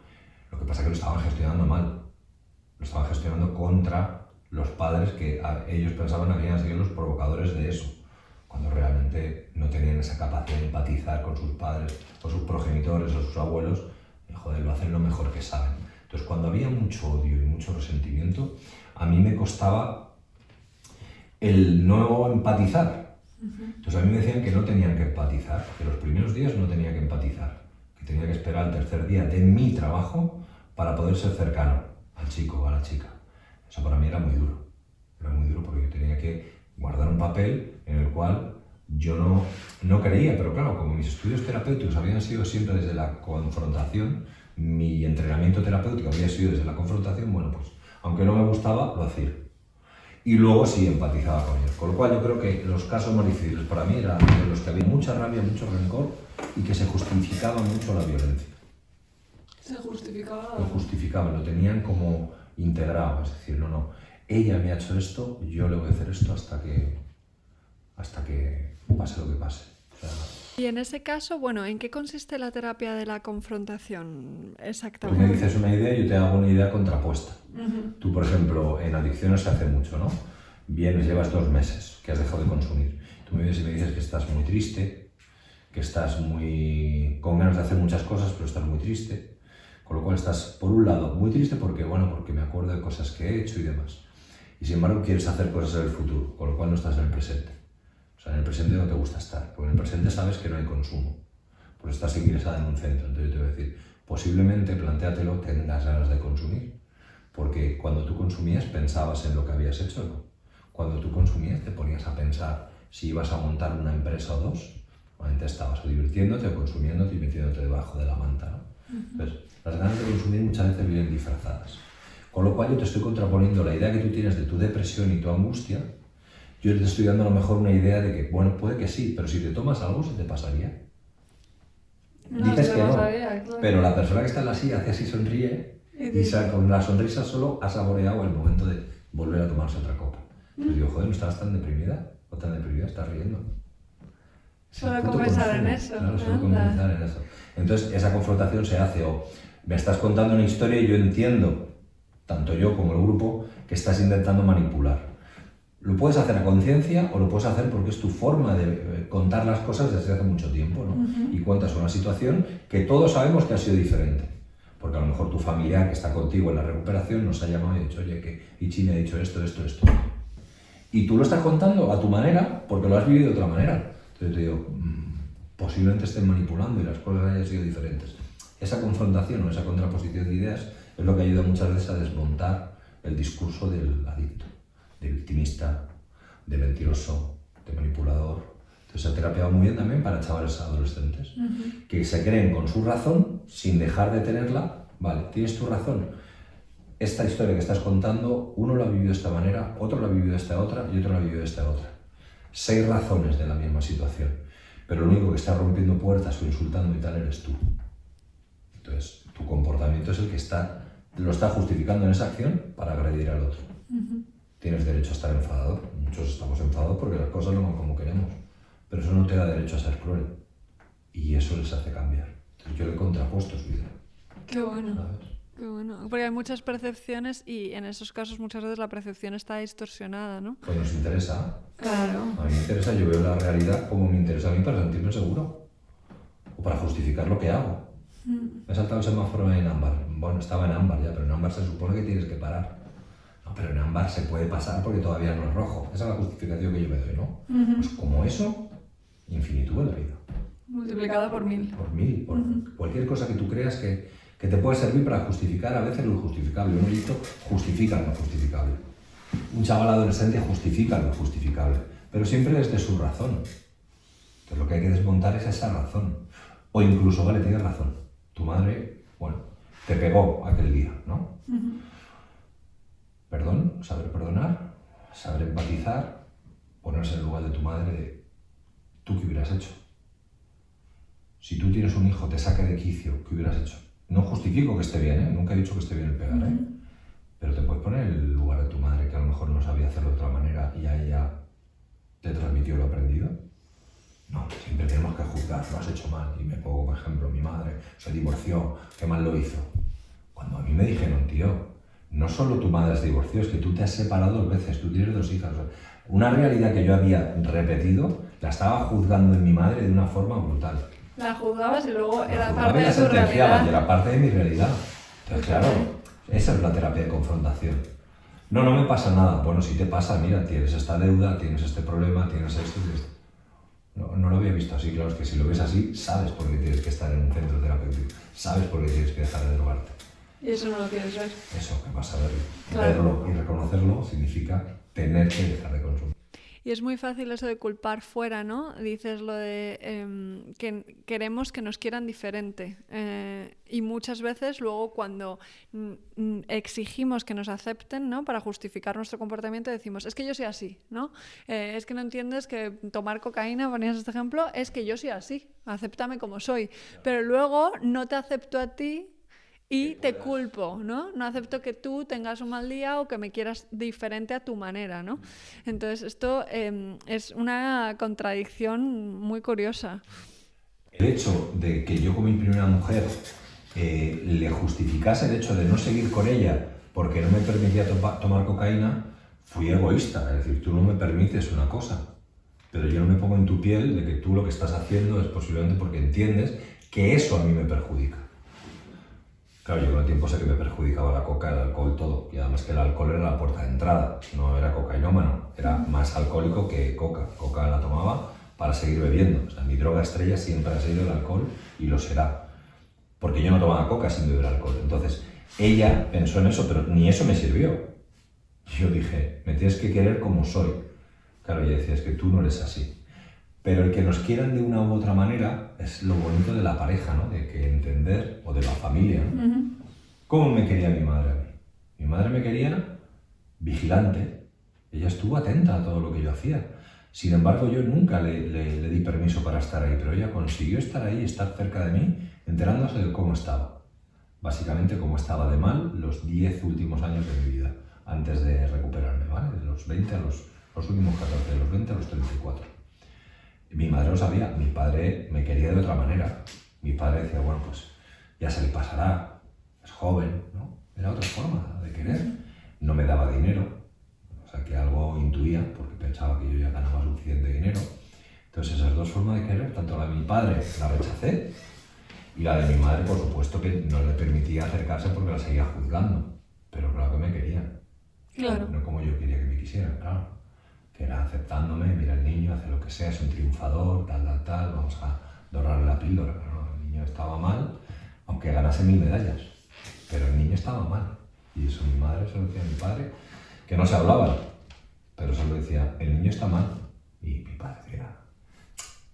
Lo que pasa es que lo estaban gestionando mal. Lo estaban gestionando contra los padres que ellos pensaban habían sido los provocadores de eso, cuando realmente no tenían esa capacidad de empatizar con sus padres o sus progenitores o sus abuelos. Joder, lo hacen lo mejor que saben. Entonces, cuando había mucho odio y mucho resentimiento, a mí me costaba el no empatizar, entonces a mí me decían que no tenían que empatizar, que los primeros días no tenía que empatizar, que tenía que esperar el tercer día de mi trabajo para poder ser cercano al chico o a la chica. Eso para mí era muy duro. Era muy duro porque yo tenía que guardar un papel en el cual yo no, no creía, pero claro, como mis estudios terapéuticos habían sido siempre desde la confrontación, mi entrenamiento terapéutico había sido desde la confrontación, bueno, pues aunque no me gustaba, lo hacía y luego sí empatizaba con ellos. Con lo cual yo creo que los casos más difíciles para mí eran los que había mucha rabia, mucho rencor y que se justificaba mucho la violencia. Se justificaba. Lo justificaban, lo tenían como integrado, es decir, no, no, ella me ha hecho esto, yo le voy a hacer esto hasta que, hasta que pase lo que pase. Y en ese caso, bueno, ¿en qué consiste la terapia de la confrontación exactamente? Pues me dices una idea y yo te hago una idea contrapuesta. Tú, por ejemplo, en adicciones se hace mucho, ¿no? Vienes, llevas dos meses que has dejado de consumir. Tú me vienes y me dices que estás muy triste, que estás muy con ganas de hacer muchas cosas, pero estás muy triste. Con lo cual estás, por un lado, muy triste porque, bueno, porque me acuerdo de cosas que he hecho y demás. Y sin embargo quieres hacer cosas en el futuro, con lo cual no estás en el presente. O sea, en el presente no te gusta estar, porque en el presente sabes que no hay consumo. Pues estás ingresada en un centro. Entonces yo te voy a decir, posiblemente, planteatelo, tengas ganas de consumir porque cuando tú consumías pensabas en lo que habías hecho, ¿no? Cuando tú consumías te ponías a pensar si ibas a montar una empresa o dos, normalmente estabas o divirtiéndote o consumiéndote y metiéndote debajo de la manta, ¿no? Entonces, las ganas de consumir muchas veces vienen disfrazadas. Con lo cual yo te estoy contraponiendo la idea que tú tienes de tu depresión y tu angustia, yo te estoy dando a lo mejor una idea de que, bueno, puede que sí, pero si te tomas algo se te pasaría. Dices que no, pero la persona que está en la silla hace así, sonríe y con la sonrisa solo ha saboreado el momento de volver a tomarse otra copa. Entonces digo, joder, no estabas tan deprimida o tan deprimida, estás riendo. Solo compensar en eso. Claro, solo compensar en eso. Entonces esa confrontación se hace o me estás contando una historia y yo entiendo, tanto yo como el grupo, que estás intentando manipular. Lo puedes hacer a conciencia o lo puedes hacer porque es tu forma de eh, contar las cosas desde hace mucho tiempo, ¿no? Y cuentas una situación que todos sabemos que ha sido diferente porque a lo mejor tu familiar que está contigo en la recuperación nos ha llamado y ha dicho, oye, que Ichi me ha dicho esto, esto, esto. Y tú lo estás contando a tu manera porque lo has vivido de otra manera. Entonces te digo, mm, posiblemente estén manipulando y las cosas hayan sido diferentes. Esa confrontación o esa contraposición de ideas es lo que ayuda muchas veces a desmontar el discurso del adicto, de victimista, de mentiroso, de manipulador, entonces, ha terapia muy bien también para chavales adolescentes, que se creen con su razón sin dejar de tenerla. Vale, tienes tu razón. Esta historia que estás contando, uno la ha vivido de esta manera, otro la ha vivido de esta otra y otro la ha vivido de esta otra. Seis razones de la misma situación. Pero lo único que está rompiendo puertas o insultando y tal eres tú. Entonces, tu comportamiento es el que está, lo está justificando en esa acción para agredir al otro. Tienes derecho a estar enfadado. Muchos estamos enfadados porque las cosas no van como queremos pero eso no te da derecho a ser cruel. Y eso les hace cambiar. yo le he contrapuesto su vida. Qué bueno. Qué bueno. Porque hay muchas percepciones y en esos casos muchas veces la percepción está distorsionada, ¿no? Pues nos interesa. Claro. A mí me interesa, yo veo la realidad como me interesa a mí para sentirme seguro. O para justificar lo que hago. Mm. Me he saltado el semáforo en ámbar. Bueno, estaba en ámbar ya, pero en ámbar se supone que tienes que parar. No, pero en ámbar se puede pasar porque todavía no es rojo. Esa es la justificación que yo me doy, ¿no? Pues como eso, infinitud en la vida. Multiplicada por mil. Por mil, por cualquier cosa que tú creas que, que te puede servir para justificar a veces lo injustificable. Un hoyito justifica lo justificable. Un chaval adolescente justifica lo injustificable, pero siempre desde su razón. Entonces lo que hay que desmontar es esa razón. O incluso, vale, tienes razón. Tu madre, bueno, te pegó aquel día, ¿no? Perdón, saber perdonar, saber empatizar, ponerse en el lugar de tu madre de tú qué hubieras hecho. Si tú tienes un hijo, te saque de quicio, ¿qué hubieras hecho? No justifico que esté bien, ¿eh? nunca he dicho que esté bien el pegar, ¿eh? pero te puedes poner en el lugar de tu madre que a lo mejor no sabía hacerlo de otra manera y a ella te transmitió lo aprendido. No, siempre tenemos que juzgar, lo has hecho mal. Y me pongo, por ejemplo, mi madre se divorció, qué mal lo hizo. Cuando a mí me dijeron, tío, no solo tu madre se divorció, es que tú te has separado dos veces, tú tienes dos hijas. Una realidad que yo había repetido, la estaba juzgando en mi madre de una forma brutal. La juzgabas y luego era parte de tu realidad. era parte de mi realidad. Entonces, claro, esa es la terapia de confrontación. No, no me pasa nada. Bueno, si te pasa, mira, tienes esta deuda, tienes este problema, tienes esto y esto. No, no, lo había visto así, claro, es que si lo ves así, sabes por qué tienes que estar en un centro terapéutico, sabes por qué tienes que dejar de drogarte. Y eso no lo quieres ver. Eso, que vas a verlo. Verlo y reconocerlo significa tener que dejar de consumir. Y es muy fácil eso de culpar fuera, ¿no? Dices lo de em, que queremos que nos quieran diferente. Eh, y muchas veces luego cuando exigimos que nos acepten, ¿no? Para justificar nuestro comportamiento decimos, es que yo soy así, ¿no? Eh, es que no entiendes que tomar cocaína, ponías este ejemplo, es que yo soy así, acéptame como soy. Pero luego no te acepto a ti y te culpo, ¿no? No acepto que tú tengas un mal día o que me quieras diferente a tu manera, ¿no? Entonces, esto em, es una contradicción muy curiosa. El hecho de que yo con mi primera mujer eh, le justificase el hecho de no seguir con ella porque no me permitía tomar cocaína, fui egoísta. Es decir, tú no me permites una cosa, pero yo no me pongo en tu piel de que tú lo que estás haciendo es posiblemente porque entiendes que eso a mí me perjudica. Claro, con el tiempo sé que me perjudicaba la coca, el alcohol, todo. Y además que el alcohol era la puerta de entrada, no era cocainómano, era más alcohólico que coca. Coca la tomaba para seguir bebiendo. O sea, mi droga estrella siempre ha sido el alcohol y lo será. Porque yo no tomaba coca sin beber alcohol. Entonces, ella pensó en eso, pero ni eso me sirvió. Yo dije, me tienes que querer como soy. Claro, ella decía, es que tú no eres así. Pero el que nos quieran de una u otra manera es lo bonito de la pareja, ¿no? De que entender, o de la familia, ¿no? ¿Cómo me quería mi madre a mí? Mi madre me quería vigilante. Ella estuvo atenta a todo lo que yo hacía. Sin embargo, yo nunca le, le, di permiso para estar ahí, pero ella consiguió estar ahí, estar cerca de mí, enterándose de cómo estaba. Básicamente, cómo estaba de mal los 10 últimos años de mi vida, antes de recuperarme, ¿vale? De los 20 a los, los últimos 14, de los 20 a los 34. Mi madre lo sabía, mi padre me quería de otra manera. Mi padre decía, bueno, pues ya se le pasará, es joven, ¿no? Era otra forma de querer. No me daba dinero, o sea que algo intuía porque pensaba que yo ya ganaba suficiente dinero. Entonces esas dos formas de querer, tanto la de mi padre la rechacé y la de mi madre, por supuesto, que no le permitía acercarse porque la seguía juzgando. Pero claro que me quería. Claro. No como yo quería que me quisieran, claro era aceptándome, mira el niño, hace lo que sea, es un triunfador, tal, tal, tal, vamos a dorarle la píldora. el niño estaba mal, aunque ganase mil medallas, pero el niño estaba mal. Y eso mi madre se lo decía a mi padre, que no se hablaba, pero solo decía, el niño está mal. Y mi padre decía,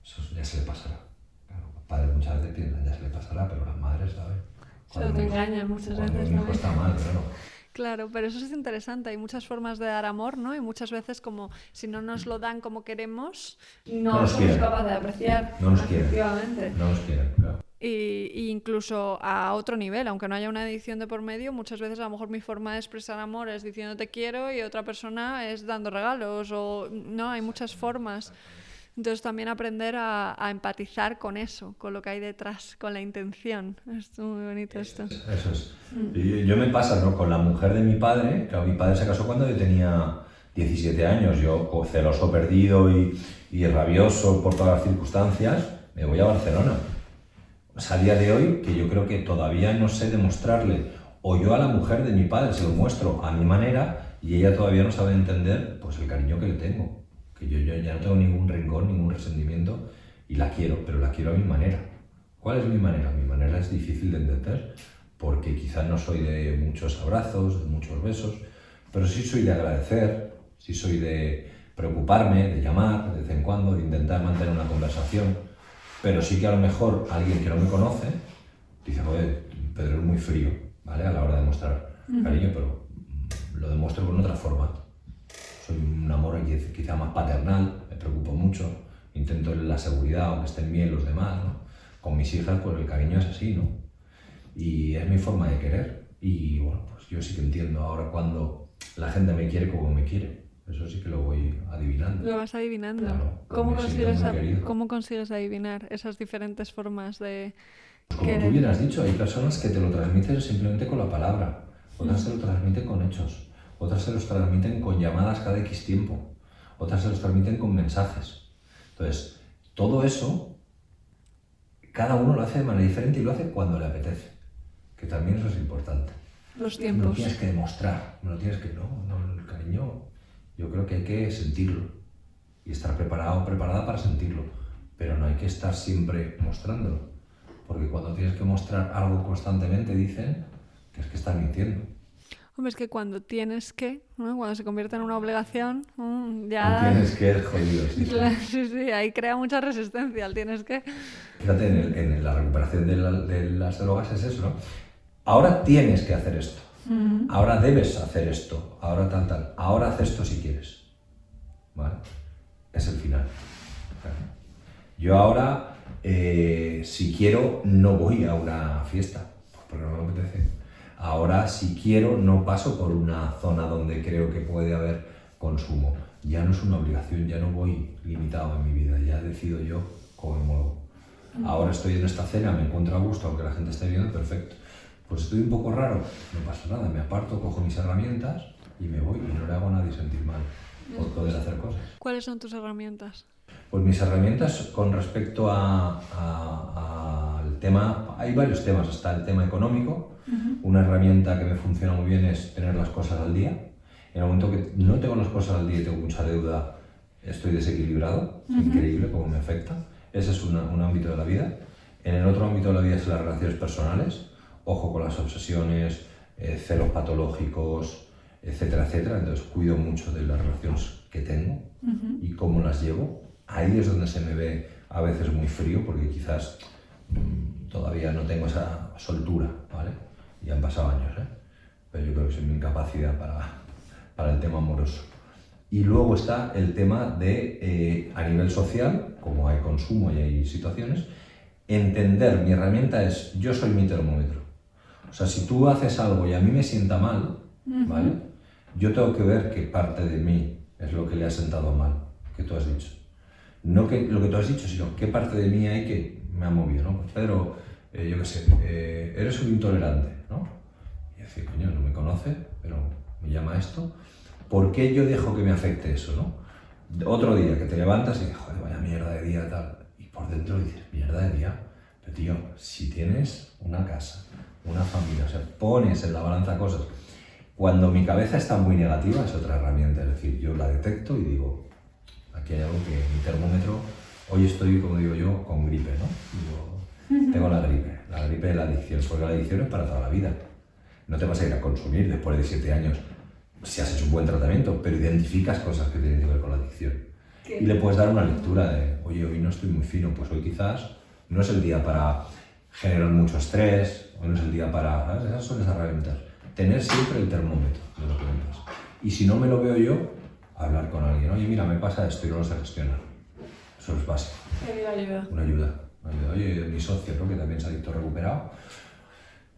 eso ya se le pasará. Claro, los padres muchas veces piensan, ya se le pasará, pero las madres, ¿sabes? Se te engañan muchas veces. El hijo está mal, claro. Claro, pero eso es interesante. Hay muchas formas de dar amor, ¿no? Y muchas veces como si no nos lo dan como queremos, no, somos capaces de apreciar. No nos quieren. No nos quieren, claro. Y, incluso a otro nivel, aunque no haya una edición de por medio, muchas veces a lo mejor mi forma de expresar amor es diciendo te quiero y otra persona es dando regalos o no, hay muchas formas. Entonces también aprender a, empatizar con eso, con lo que hay detrás, con la intención. Es muy bonito esto. Eso es. Yo, me pasa ¿no? con la mujer de mi padre, claro, mi padre se casó cuando yo tenía 17 años, yo celoso, perdido y, y rabioso por todas las circunstancias, me voy a Barcelona. a día de hoy, que yo creo que todavía no sé demostrarle, o yo a la mujer de mi padre se lo muestro a mi manera y ella todavía no sabe entender pues el cariño que le tengo que yo, ya no tengo ningún rincón, ningún resentimiento y la quiero, pero la quiero a mi manera. ¿Cuál es mi manera? Mi manera es difícil de entender, porque quizás no soy de muchos abrazos, de muchos besos, pero sí soy de agradecer, sí soy de preocuparme, de llamar de vez en cuando, de intentar mantener una conversación, pero sí que a lo mejor alguien que no me conoce dice, joder, Pedro es muy frío, ¿vale? A la hora de mostrar cariño, pero lo demuestro con otra forma. Soy un amor quizá más paternal, me preocupo mucho, intento la seguridad o que estén bien los demás, ¿no? Con mis hijas, pues el cariño es así, ¿no? Y es mi forma de querer. Y bueno, pues yo sí que entiendo ahora cuando la gente me quiere como me quiere. Eso sí que lo voy adivinando. Lo vas adivinando. ¿Cómo, consigues ¿Cómo consigues adivinar esas diferentes formas de... Pues como tú hubieras dicho, hay personas que te lo transmiten simplemente con la palabra, otras te lo transmiten con hechos, otras se los transmiten con llamadas cada X tiempo, otras se los transmiten con mensajes. Entonces, todo eso, cada uno lo hace de manera diferente y lo hace cuando le apetece, que también eso es importante. Los tiempos. No lo tienes que demostrar, no lo tienes que, no, no, el cariño yo creo que hay que sentirlo y estar preparado o preparada para sentirlo, pero no hay que estar siempre mostrándolo, porque cuando tienes que mostrar algo constantemente dicen que es que estás mintiendo. Hombre, es que cuando tienes que, cuando se convierte en una obligación, mm, ya... tienes que es jodido, sí. Sí, sí, ahí crea mucha resistencia el tienes que. Fíjate, en, la recuperación de, de, las drogas es eso, ¿no? Ahora tienes que hacer esto. Ahora debes hacer esto, ahora tal, tal, ahora haz esto si quieres. ¿Vale? Es el final. Yo ahora, eh, si quiero, no voy a una fiesta, porque no me apetece. Ahora, si quiero, no paso por una zona donde creo que puede haber consumo. Ya no es una obligación, ya no voy limitado en mi vida, ya decido yo cómo me muevo. Ahora estoy en esta cena, me encuentro a gusto, aunque la gente esté viendo, perfecto pues estoy un poco raro, no pasa nada, me aparto, cojo mis herramientas y me voy y no le hago a nadie sentir mal por poder hacer cosas. ¿Cuáles son tus herramientas? Pues mis herramientas con respecto tema, hay varios temas, está el tema económico, una herramienta que me funciona muy bien es tener las cosas al día. En el momento que no tengo las cosas al día y tengo mucha deuda, estoy desequilibrado, increíble cómo me afecta. Ese es un ámbito de la vida. En el otro ámbito de la vida es las relaciones personales ojo con las obsesiones, eh, celos patológicos, etcétera, etcétera. Entonces cuido mucho de las relaciones que tengo y cómo las llevo. Ahí es donde se me ve a veces muy frío porque quizás todavía no tengo esa soltura, ¿vale? Y han pasado años, ¿eh? Pero yo creo que es mi incapacidad para, para el tema amoroso. Y luego está el tema de, eh, a nivel social, como hay consumo y hay situaciones, entender, mi herramienta es, yo soy mi termómetro. O sea, si tú haces algo y a mí me sienta mal, ¿vale? Yo tengo que ver qué parte de mí es lo que le ha sentado mal, que tú has dicho. No que, lo que tú has dicho, sino qué parte de mí hay que me ha movido, ¿no? Pues Pedro, eh, yo qué sé, eh, eres un intolerante, ¿no? Y decir, coño, no me conoce, pero me llama esto. ¿Por qué yo dejo que me afecte eso, no? Otro día que te levantas y joder, vaya mierda de día, tal. Y por dentro dices, mierda de día. Pero tío, si tienes una casa, una familia, o sea, pones en la balanza cosas. Cuando mi cabeza está muy negativa es otra herramienta, es decir, yo la detecto y digo, aquí hay algo que mi termómetro, hoy estoy, como digo yo, con gripe, ¿no? tengo la gripe, la gripe de la adicción, porque la adicción es para toda la vida. No te vas a ir a consumir después de siete años si has hecho un buen tratamiento, pero identificas cosas que tienen que ver con la adicción. Y le puedes dar una lectura de, oye, hoy no estoy muy fino, pues hoy quizás no es el día para generar mucho estrés, Hoy no es el día para... ¿sabes? Esas son las herramientas. Tener siempre el termómetro de lo que ventas. Y si no me lo veo yo, hablar con alguien. Oye, mira, me pasa esto y no lo sé gestionar. Eso es básico. Una ayuda. Una ayuda. Oye, mi socio, ¿no? que también se ha dicho recuperado.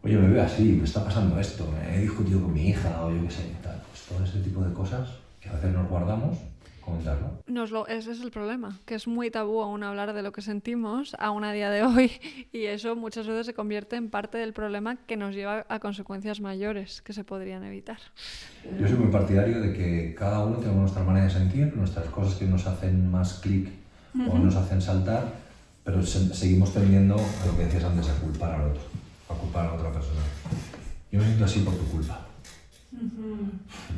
Oye, me veo así, me está pasando esto, he discutido con mi hija o yo qué sé, tal. Pues todo ese tipo de cosas que a veces nos guardamos comentarlo. Nos lo, ese es el problema, que es muy tabú aún hablar de lo que sentimos aún a día de hoy y eso muchas veces se convierte en parte del problema que nos lleva a consecuencias mayores que se podrían evitar. Yo soy muy partidario de que cada uno tenga nuestra manera de sentir, nuestras cosas que nos hacen más clic o nos hacen saltar, pero seguimos tendiendo a lo que decías antes, a culpar al otro, a culpar a otra persona. Yo me siento así por tu culpa.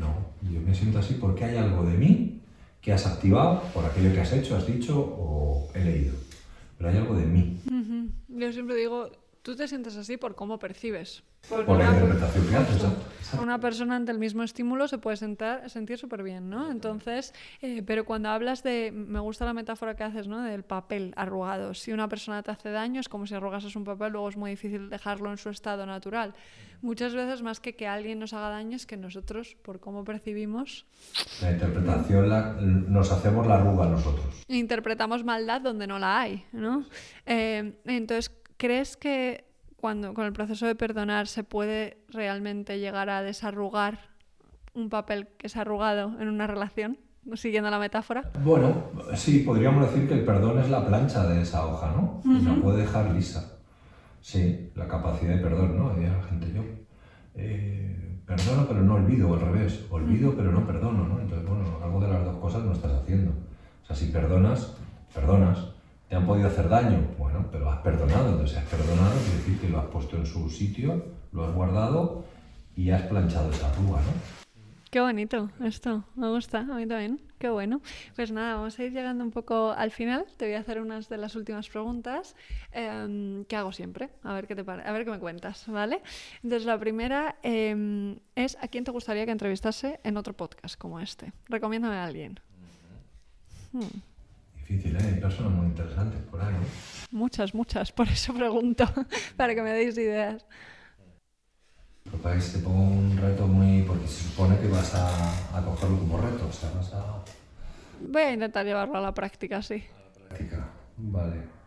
No, yo me siento así porque hay algo de mí que has activado por aquello que has hecho, has dicho o he leído. Pero hay algo de mí. Yo siempre digo tú te sientes así por cómo percibes. Por la interpretación que haces. Una persona ante el mismo estímulo se puede sentar, sentir súper bien, ¿no? Entonces, eh, pero cuando hablas de, me gusta la metáfora que haces, ¿no? Del papel arrugado. Si una persona te hace daño, es como si arrugases un papel, luego es muy difícil dejarlo en su estado natural. Muchas veces, más que que alguien nos haga daño, es que nosotros, por cómo percibimos... La interpretación la, nos hacemos la arruga nosotros. Interpretamos maldad donde no la hay, ¿no? Eh, entonces, ¿crees que cuando con el proceso de perdonar se puede realmente llegar a desarrugar un papel que es arrugado en una relación, siguiendo la metáfora? Bueno, sí, podríamos decir que el perdón es la plancha de esa hoja, ¿no? Y La puede dejar lisa. Sí, la capacidad de perdón, ¿no? Decía la gente, yo eh, perdono pero no olvido, o al revés, olvido pero no perdono, ¿no? Entonces, bueno, algo de las dos cosas no estás haciendo. O sea, si perdonas, perdonas, te han podido hacer daño, bueno, pero has perdonado, entonces has perdonado, quiere decir que lo has puesto en su sitio, lo has guardado y has planchado esa arruga, ¿no? Qué bonito esto, me gusta, a mí también, qué bueno. Pues nada, vamos a ir llegando un poco al final, te voy a hacer unas de las últimas preguntas eh, que hago siempre, a ver qué te a ver qué me cuentas, ¿vale? Entonces la primera eh, es ¿a quién te gustaría que entrevistase en otro podcast como este? Recomiéndame a alguien. Hmm. Difícil, ¿eh? Hay personas muy interesantes por ahí. Muchas, muchas, por eso pregunto, para que me deis ideas. Pues te pongo un reto muy... porque se supone que vas a, a cogerlo como reto, o sea, vas a... Voy a intentar llevarlo a la práctica, sí. A la práctica, vale.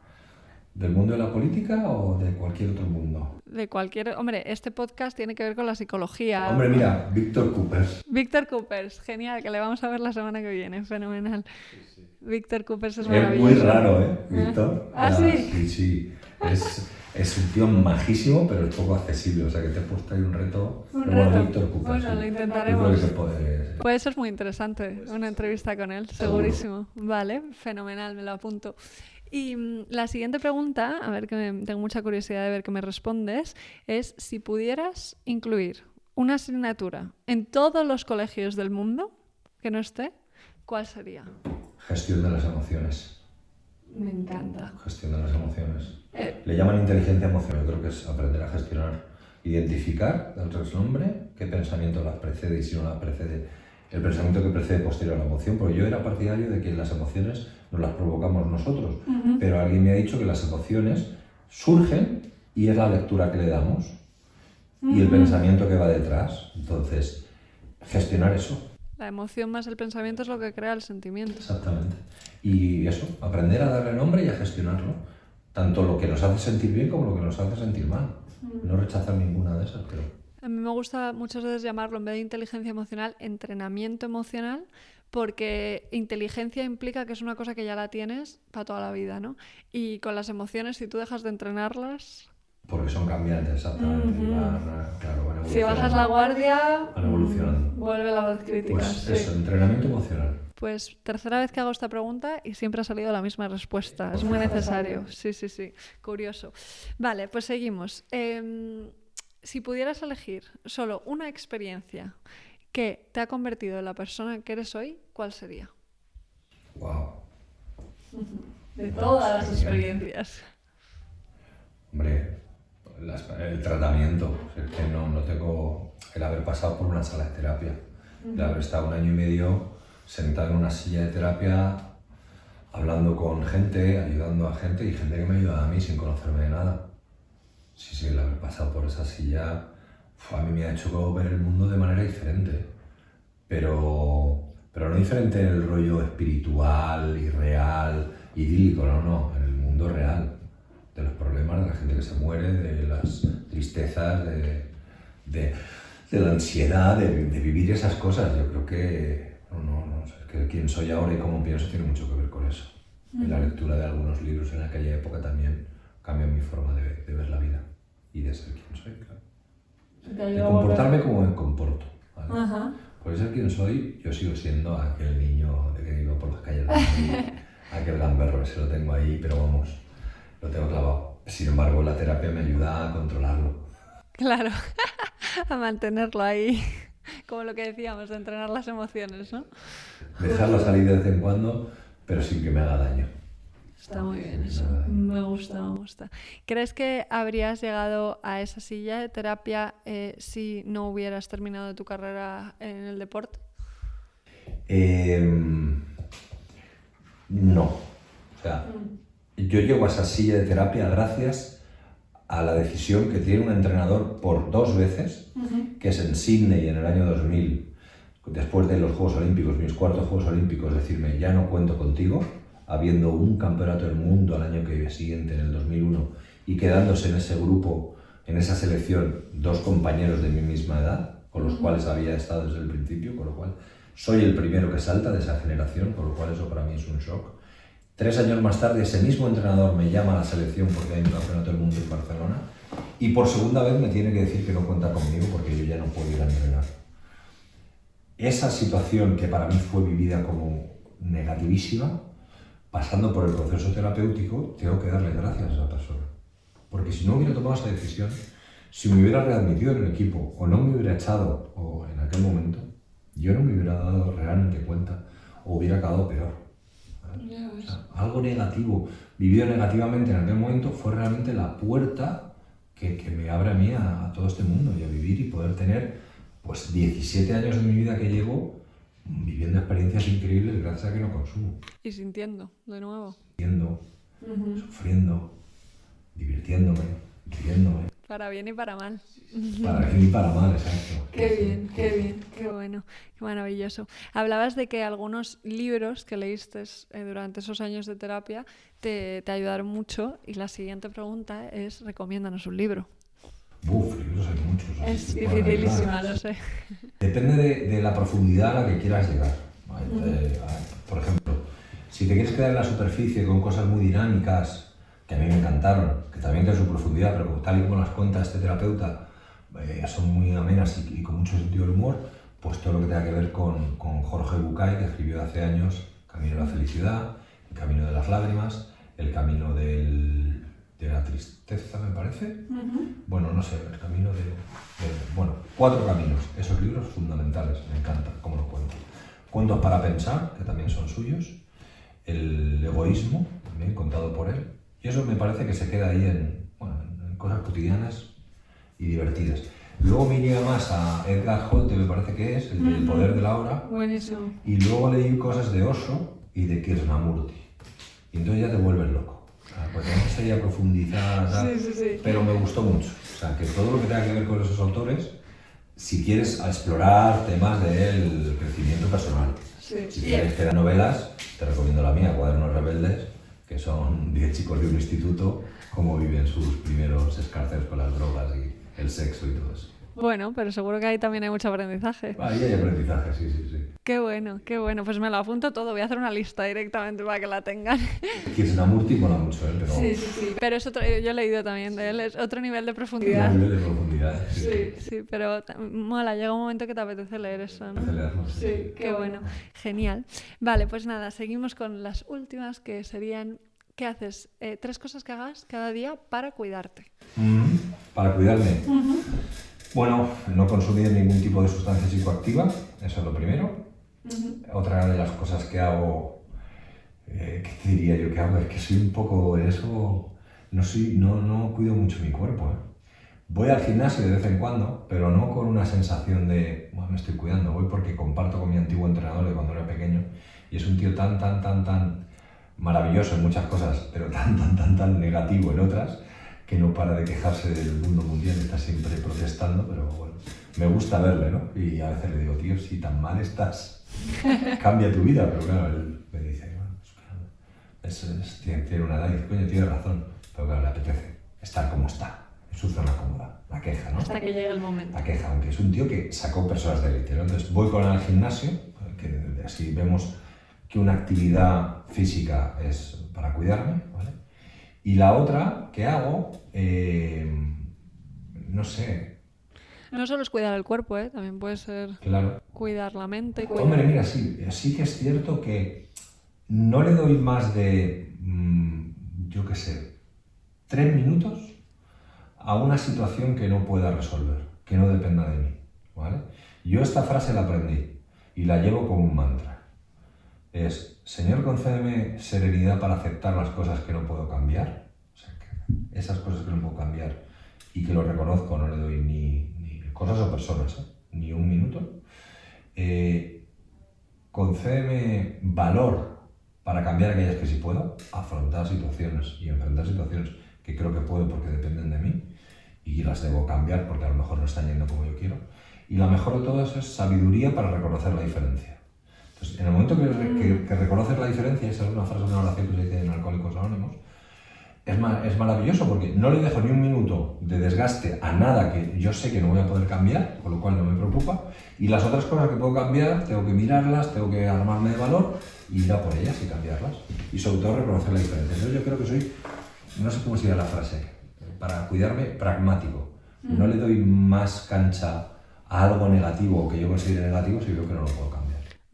¿Del mundo de la política o de cualquier otro mundo? De cualquier... Hombre, este podcast tiene que ver con la psicología. Hombre, mira, Víctor Coopers. Víctor Coopers, genial, que le vamos a ver la semana que viene, fenomenal. Sí, sí. Víctor Coopers es maravilloso. Es muy raro, ¿eh? Víctor. ¿Ah, sí? Sí, sí. Es, es, un tío majísimo, pero es poco accesible. O sea, que te he puesto ahí un reto. Un Bueno, reto. Víctor Coopers. Bueno, sí. lo intentaremos. Creo que se puede... Pues eso es muy interesante, una entrevista con él, segurísimo. Vale, fenomenal, me lo apunto. Y mm, la siguiente pregunta, a ver que me- tengo mucha curiosidad de ver qué me respondes, es si pudieras incluir una asignatura en todos los colegios del mundo que no esté, ¿cuál sería? Gestión de las emociones. Me encanta. Gestión de las emociones. Eh, Le llaman inteligencia emocional. Creo que es aprender a gestionar, identificar, darles nombre, qué pensamiento las precede y si no las precede, el pensamiento que precede posterior a la emoción. Porque yo era partidario de que las emociones nos las provocamos nosotros, pero alguien me ha dicho que las emociones surgen y es la lectura que le damos y el pensamiento que va detrás. Entonces, gestionar eso. La emoción más el pensamiento es lo que crea el sentimiento. Exactamente. Y eso, aprender a darle nombre y a gestionarlo. Tanto lo que nos hace sentir bien como lo que nos hace sentir mal. No rechazar ninguna de esas, pero... A mí me gusta muchas veces llamarlo, en vez de inteligencia emocional, entrenamiento emocional, porque inteligencia implica que es una cosa que ya la tienes para toda la vida, ¿no? Y con las emociones, si tú dejas de entrenarlas, Porque son cambiantes, exactamente. y van, a- claro, van si bajas la guardia, Van evolucionando. mm, vuelve la voz crítica. Pues sí. eso, entrenamiento emocional. Pues tercera vez que hago esta pregunta y siempre ha salido la misma respuesta. Es muy necesario. Sí, sí, sí. Curioso. Vale, pues seguimos. Em, si pudieras elegir solo una experiencia que te ha convertido en la persona que eres hoy, ¿cuál sería? Wow. De todas las experiencias. Hombre, las- el tratamiento. Es que no, no tengo el haber pasado por una sala de terapia. El haber estado un año y medio sentado en una silla de terapia, hablando con gente, ayudando a gente y gente que me ayudaba a mí sin conocerme de nada. Sí, sí, el haber pasado por esa silla a mí me ha hecho ver el mundo de manera diferente. Pero, pero no diferente en el rollo espiritual, irreal, idílico, no, no, en el mundo real. De los problemas, de la gente que se muere, de las tristezas, de, de, de la ansiedad, de, de vivir esas cosas. Yo creo que, no, no, no, es que quién soy ahora y cómo pienso tiene mucho que ver con eso. Y la lectura de algunos libros en aquella época también cambió mi forma de, de ver la vida y de ser quien soy, claro. De comportarme como me comporto. ¿vale? Ajá. Por ser quien soy, yo sigo siendo aquel niño de que iba por las calles de Madrid, aquel gamberro, ese lo tengo ahí, pero vamos, lo tengo clavado. Sin embargo, la terapia me ayuda a controlarlo. Claro, a mantenerlo ahí, como lo que decíamos, de entrenar las emociones, ¿no? Dejarlo salir de vez en cuando, pero sin que me haga daño. Está muy bien eso. Me gusta, me gusta. ¿Crees que habrías llegado a esa silla de terapia eh, si no hubieras terminado tu carrera en el deporte? Em, no. O sea, yo llego a esa silla de terapia gracias a la decisión que tiene un entrenador por dos veces, que es en Sydney en el año 2000, después de los Juegos Olímpicos, mis cuartos Juegos Olímpicos, decirme, ya no cuento contigo, habiendo un campeonato del mundo al año que siguiente, en el 2001, y quedándose en ese grupo, en esa selección, dos compañeros de mi misma edad, con los cuales había estado desde el principio, con lo cual soy el primero que salta de esa generación, con lo cual eso para mí es un shock. Tres años más tarde, ese mismo entrenador me llama a la selección porque hay un campeonato del mundo en Barcelona y por segunda vez me tiene que decir que no cuenta conmigo porque yo ya no puedo ir a entrenar. Esa situación que para mí fue vivida como negativísima, pasando por el proceso terapéutico, tengo que darle gracias a esa persona. Porque si no hubiera tomado esa decisión, si me hubiera readmitido en el equipo o no me hubiera echado o en aquel momento, yo no me hubiera dado realmente cuenta o hubiera acabado peor algo negativo, vivido negativamente en aquel momento, fue realmente la puerta que, que me abre a mí a, todo este mundo y a vivir y poder tener pues 17 años de mi vida que llevo viviendo experiencias increíbles gracias a que no consumo. Y sintiendo, de nuevo. Sintiendo, sufriendo, divirtiéndome, riéndome. Para bien y para mal. Para bien y para mal, exacto. Qué bien, qué bien, qué bueno, qué maravilloso. Hablabas de que algunos libros que leíste eh, durante esos años de terapia te, te, ayudaron mucho y la siguiente pregunta es, recomiéndanos un libro. Uf, libros hay muchos. Es dificilísima, lo sé. Depende de, de, la profundidad a la que quieras llegar. por ejemplo, si te quieres quedar en la superficie con cosas muy dinámicas, que a mí me encantaron, que también tienen su profundidad, pero tal y como las cuenta este terapeuta, eh, son muy amenas y, con mucho sentido del humor, pues todo lo que tenga que ver con, con Jorge Bucay, que escribió hace años Camino de la Felicidad, El Camino de las Lágrimas, El Camino del, de la Tristeza, me parece. Bueno, no sé, El Camino de, Bueno, cuatro caminos, esos libros fundamentales, me encantan cómo los cuento. Cuentos para pensar, que también son suyos. El egoísmo, también contado por él y eso me parece que se queda ahí en, bueno, en cosas cotidianas y divertidas. Luego me iría más a Edgar Holte, me parece que es, el, poder de la hora. Buenísimo. Y luego leí cosas de Oso y de Krishnamurti. Y entonces ya te vuelves loco. Porque no sería profundizar, sí, sí, sí. pero me gustó mucho. O sea, que todo lo que tenga que ver con esos autores, si quieres explorar temas del crecimiento personal, si quieres que novelas, te recomiendo la mía, Cuadernos Rebeldes, que son 10 chicos de un instituto, cómo viven sus primeros escarceos con las drogas y el sexo y todo eso. Bueno, pero seguro que ahí también hay mucho aprendizaje. Ahí hay aprendizaje, sí, sí, sí. Qué bueno, qué bueno. Pues me lo apunto todo. Voy a hacer una lista directamente para que la tengan. Krishnamurti mola mucho, ¿eh? Pero... Sí, sí, sí. Pero es otro, yo he leído también de él, es otro nivel de profundidad. Otro nivel de profundidad, sí. Sí, sí, pero mola, llega un momento que te apetece leer eso, ¿no? Leerlo, sí. sí, qué bueno. Genial. Vale, pues nada, seguimos con las últimas que serían ¿Qué haces? Eh, tres cosas que hagas cada día para cuidarte. Para cuidarme. Bueno, no consumir ningún tipo de sustancia psicoactiva, eso es lo primero. Otra de las cosas que hago, eh, ¿qué diría yo que hago? Es que soy un poco en eso, no, soy, no, no cuido mucho mi cuerpo. ¿eh? Voy al gimnasio de vez en cuando, pero no con una sensación de, bueno, me estoy cuidando, voy porque comparto con mi antiguo entrenador de cuando era pequeño y es un tío tan, tan, tan, tan maravilloso en muchas cosas, pero tan, tan, tan, tan negativo en otras, que no para de quejarse del mundo mundial, está siempre protestando, pero bueno, me gusta verle, ¿no? Y a veces le digo, tío, si tan mal estás, cambia tu vida, pero claro, él me dice, bueno, pues es, tiene, una edad y dice, coño, tiene razón, pero claro, le apetece estar como está, en su zona cómoda, la queja, ¿no? Hasta que llegue el momento. La queja, aunque es un tío que sacó personas de élite, ¿no? Entonces voy con él al gimnasio, que así vemos que una actividad física es para cuidarme. Y la otra que hago, eh, no sé. No solo es cuidar el cuerpo, ¿eh? también puede ser claro. cuidar la mente. Cuidar... Hombre, mira, sí, sí que es cierto que no le doy más de, mm, yo qué sé, tres minutos a una situación que no pueda resolver, que no dependa de mí, ¿vale? Yo esta frase la aprendí y la llevo como un mantra es, Señor, concédeme serenidad para aceptar las cosas que no puedo cambiar. O sea, que esas cosas que no puedo cambiar y que lo reconozco, no le doy ni, cosas o personas, ¿eh? ni un minuto. Eh, concédeme valor para cambiar aquellas que sí puedo, afrontar situaciones y enfrentar situaciones que creo que puedo porque dependen de mí y las debo cambiar porque a lo mejor no están yendo como yo quiero. Y la mejor de todas es sabiduría para reconocer la diferencia. Entonces, en el momento que, que, que reconoces la diferencia, esa es una frase de una oración que se dice en Alcohólicos Anónimos, es, es maravilloso porque no le dejo ni un minuto de desgaste a nada que yo sé que no voy a poder cambiar, con lo cual no me preocupa. Y las otras cosas que puedo cambiar, tengo que mirarlas, tengo que armarme de valor y ir a por ellas y cambiarlas. Y sobre todo reconocer la diferencia. Entonces yo creo que soy, no sé cómo sería la frase, para cuidarme, pragmático. No le doy más cancha a algo negativo que yo considere negativo si veo que no lo puedo cambiar.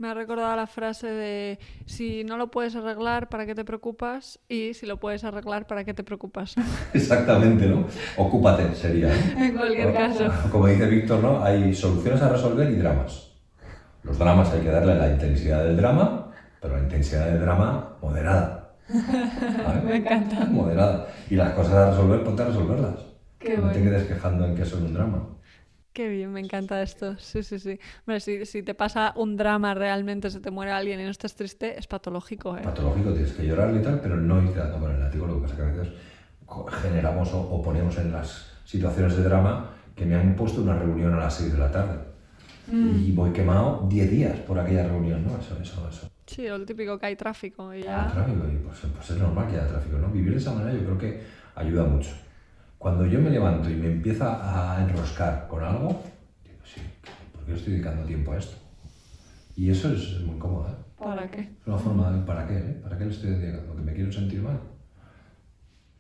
Me ha recordado la frase de si no lo puedes arreglar, ¿para qué te preocupas? Y si lo puedes arreglar, ¿para qué te preocupas? Exactamente, ¿no? Ocúpate, sería. En cualquier caso. Como dice Víctor, ¿no? Hay soluciones a resolver y dramas. Los dramas hay que darle la intensidad del drama, pero la intensidad del drama moderada. ¿vale? Me encanta. Moderada. Y las cosas a resolver, ponte a resolverlas. Qué no bueno. te quedes quejando en que son un drama. Qué bien, me encanta esto. Sí, sí, sí. Hombre, si, si te pasa un drama realmente, se te muere alguien y no estás triste, es patológico, ¿eh? Patológico, tienes que llorar y tal, pero no irte a tomar el látigo. Lo que pasa es que a veces generamos o, o ponemos en las situaciones de drama que me han puesto una reunión a las 6 de la tarde. Y voy quemado 10 días por aquella reunión, ¿no? Eso, eso, eso. Sí, o lo típico que hay tráfico y Hay ya. tráfico y pues, pues es normal que haya tráfico, ¿no? Vivir de esa manera yo creo que ayuda mucho. Cuando yo me levanto y me empieza a enroscar con algo, digo, sí, ¿por qué estoy dedicando tiempo a esto? Y eso es muy cómodo, ¿eh? ¿Para qué? Es una forma de ¿para qué? eh? ¿Para qué le estoy dedicando? ¿Que me quiero sentir mal?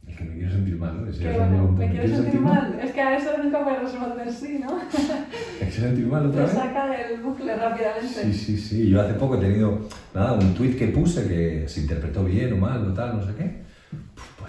El que me quiero sentir mal, ¿no? Si es bueno. un- ¿Me quieres sentir mal? Es que a eso nunca puedes responder sí, ¿no? ¿Me quiero sentir mal otra vez? saca del bucle rápidamente. Sí, sí, sí. Yo hace poco he tenido, nada, un tuit que puse que se interpretó bien o mal o tal, no sé qué.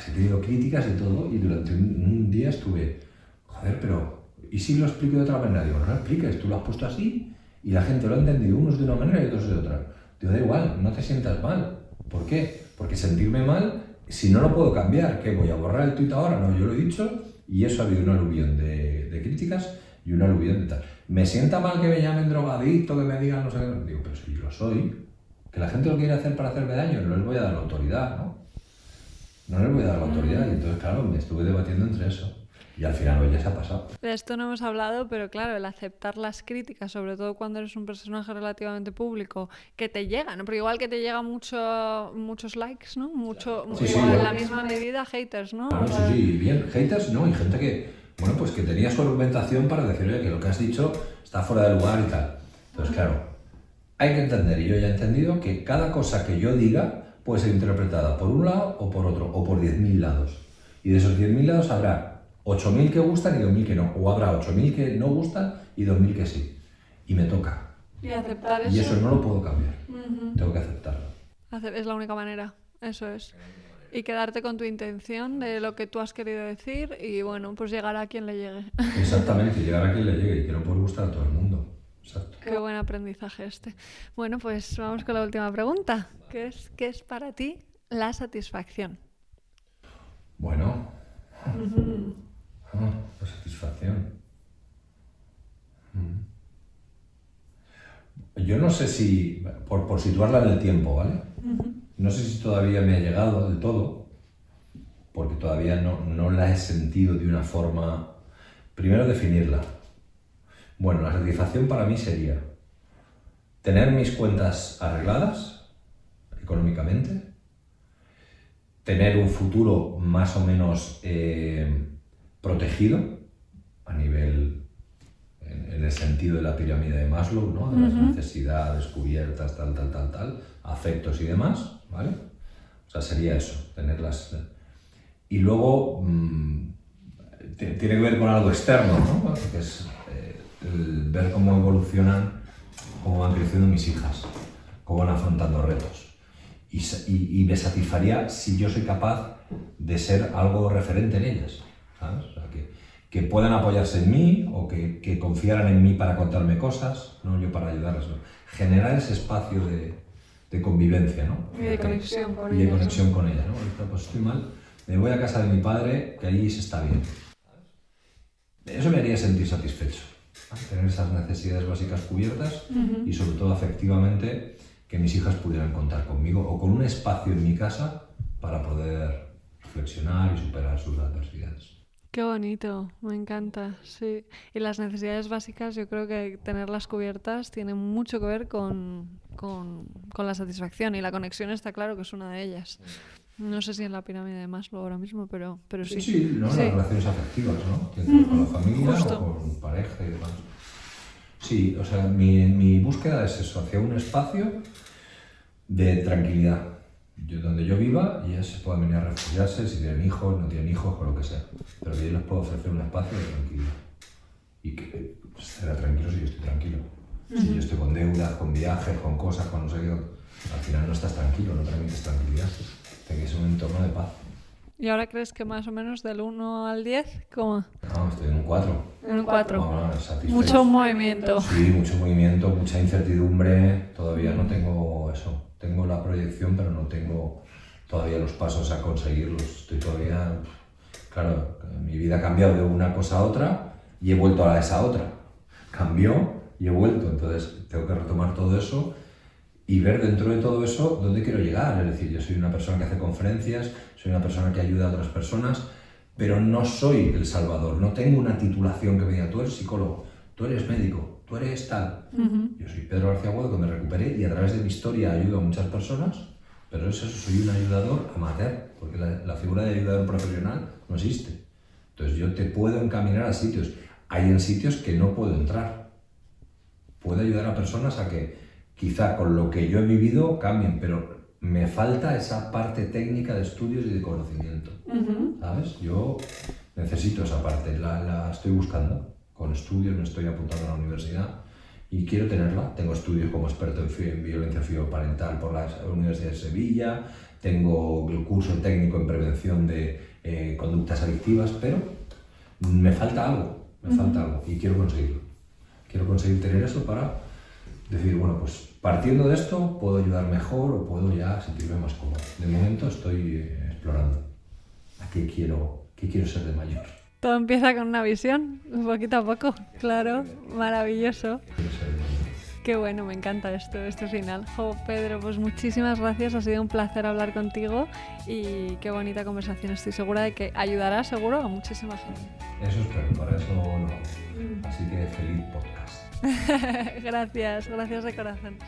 Pues he tenido críticas y todo y durante un, día estuve, joder, pero ¿y si lo explico de otra manera? Digo, no lo expliques, tú lo has puesto así y la gente lo ha entendido, unos de una manera y otros de otra. Digo, da igual, no te sientas mal. ¿Por qué? Porque sentirme mal, si no lo puedo cambiar, ¿qué? ¿Voy a borrar el tuit ahora? No, yo lo he dicho y eso ha habido un aluvión de, de críticas y un aluvión de tal. ¿Me sienta mal que me llamen drogadicto, que me digan no sé qué? Digo, pero si lo soy, que la gente lo quiere hacer para hacerme daño, no les voy a dar la autoridad, ¿no? No les voy a dar la autoridad y entonces, claro, me estuve debatiendo entre eso. Y al final, oye, se ha pasado. De esto no hemos hablado, pero claro, el aceptar las críticas, sobre todo cuando eres un personaje relativamente público, que te llegan, ¿no? Porque igual que te llegan mucho, muchos likes, ¿no? Mucho, Sí, sí, en la misma medida haters, ¿no? Claro, sí, sí, bien. Haters, no, y gente que, bueno, pues que tenía su argumentación para decir, oye, que lo que has dicho está fuera de lugar y tal. Entonces, claro, hay que entender, y yo ya he entendido, que cada cosa que yo diga puede ser interpretada por un lado o por otro, o por 10.000 lados. Y de esos 10.000 lados habrá 8.000 que gustan y 2.000 que no, o habrá 8.000 que no gustan y 2.000 que sí. Y me toca. Y aceptar eso, Y eso no lo puedo cambiar. Ujú. Tengo que aceptarlo. Es la única manera, eso es. Y quedarte con tu intención de lo que tú has querido decir y bueno, pues llegar a quien le llegue. Exactamente, llegar a quien le llegue y que no puede gustar a todo el mundo. Exacto. Qué buen aprendizaje este. Bueno, pues vamos con la última pregunta. ¿Qué es, qué es para ti la satisfacción? Bueno. Ah, la satisfacción. Yo no sé si, por, por situarla en el tiempo, ¿vale? No sé si todavía me ha llegado del todo, porque todavía no, no la he sentido de una forma... Primero definirla. Bueno, la satisfacción para mí sería tener mis cuentas arregladas económicamente, tener un futuro más o menos eh, protegido a nivel, en, en el sentido de la pirámide de Maslow, ¿no? de las necesidades cubiertas, tal, tal, tal, tal, afectos y demás, ¿vale? O sea, sería eso, tenerlas. Y luego mm, ti- tiene que ver con algo externo, ¿no? Que es eh, el ver cómo evolucionan, cómo van creciendo mis hijas, cómo van afrontando retos y, y- y me satisfaría si yo soy capaz de ser algo referente en ellas, ¿sabes? O sea, que, que puedan apoyarse en mí o que, que confiaran en mí para contarme cosas, no yo para ayudarlas. ¿no? Generar ese espacio de, de convivencia, ¿no? Y de conexión con Y de conexión con ella, ¿no? Pues estoy mal, me voy a casa de mi padre, que allí se está bien. Eso me haría sentir satisfecho, ¿no? tener esas necesidades básicas cubiertas y sobre todo afectivamente que mis hijas pudieran contar conmigo o con un espacio en mi casa para poder reflexionar y superar sus adversidades. Qué bonito, me encanta, sí. Y las necesidades básicas, yo creo que tenerlas cubiertas tiene mucho que ver con, con, con la satisfacción y la conexión está claro que es una de ellas. No sé si en la pirámide de Maslow ahora mismo, pero, pero sí. Sí, sí, ¿no? Sí. las relaciones afectivas, ¿no? Con la familia Justo. o con pareja y demás. Sí, o sea, mi, mi búsqueda es eso, hacia un espacio de tranquilidad. Yo, donde yo viva, y ellas se puedan venir a refugiarse, si tienen hijos, no tienen hijos, o lo que sea. Pero que yo les puedo ofrecer un espacio de tranquilidad. Y que pues, será tranquilo si yo estoy tranquilo. Si yo estoy con deudas, con viajes, con cosas, con no sé qué, al final no estás tranquilo, no transmites tranquilidad. Tiene que ser un entorno de paz. ¿Y ahora crees que más o menos del 1 al 10? ¿Cómo? No, estoy en un 4. En un 4. Bueno. Mucho movimiento. Sí, mucho movimiento, mucha incertidumbre. Todavía no tengo eso. Tengo la proyección, pero no tengo todavía los pasos a conseguirlos. Estoy todavía. Claro, mi vida ha cambiado de una cosa a otra y he vuelto a esa otra. Cambió y he vuelto. Entonces tengo que retomar todo eso y ver dentro de todo eso dónde quiero llegar. Es decir, yo soy una persona que hace conferencias, soy una persona que ayuda a otras personas, pero no soy el salvador. No tengo una titulación que me diga, tú eres psicólogo, tú eres médico, tú eres tal. Yo soy Pedro García Aguado, que me recuperé y a través de mi historia ayudo a muchas personas, pero es eso, soy un ayudador amateur, porque la, la figura de ayudador profesional no existe. Entonces yo te puedo encaminar a sitios. Hay en sitios que no puedo entrar. Puedo ayudar a personas a que quizá con lo que yo he vivido cambien, pero me falta esa parte técnica de estudios y de conocimiento. ¿Sabes? Yo necesito esa parte, la, la estoy buscando. Con estudios me estoy apuntando a la universidad y quiero tenerla. Tengo estudios como experto en, en violencia fisioparental por la Universidad de Sevilla, tengo el curso técnico en prevención de eh, conductas adictivas, pero me falta algo, me falta algo y quiero conseguirlo. Quiero conseguir tener eso para decir, bueno, pues partiendo de esto puedo ayudar mejor o puedo ya sentirme más cómodo. De momento estoy eh, explorando a qué quiero, qué quiero ser de mayor. Todo empieza con una visión, poquito a poco. Claro, maravilloso. Quiero ser de mayor. Qué bueno, me encanta esto, este final. Jo, Pedro, pues muchísimas gracias, ha sido un placer hablar contigo y qué bonita conversación. Estoy segura de que ayudará seguro a muchísima gente. Eso espero, para eso lo hago. Así que feliz podcast. gracias, gracias de corazón.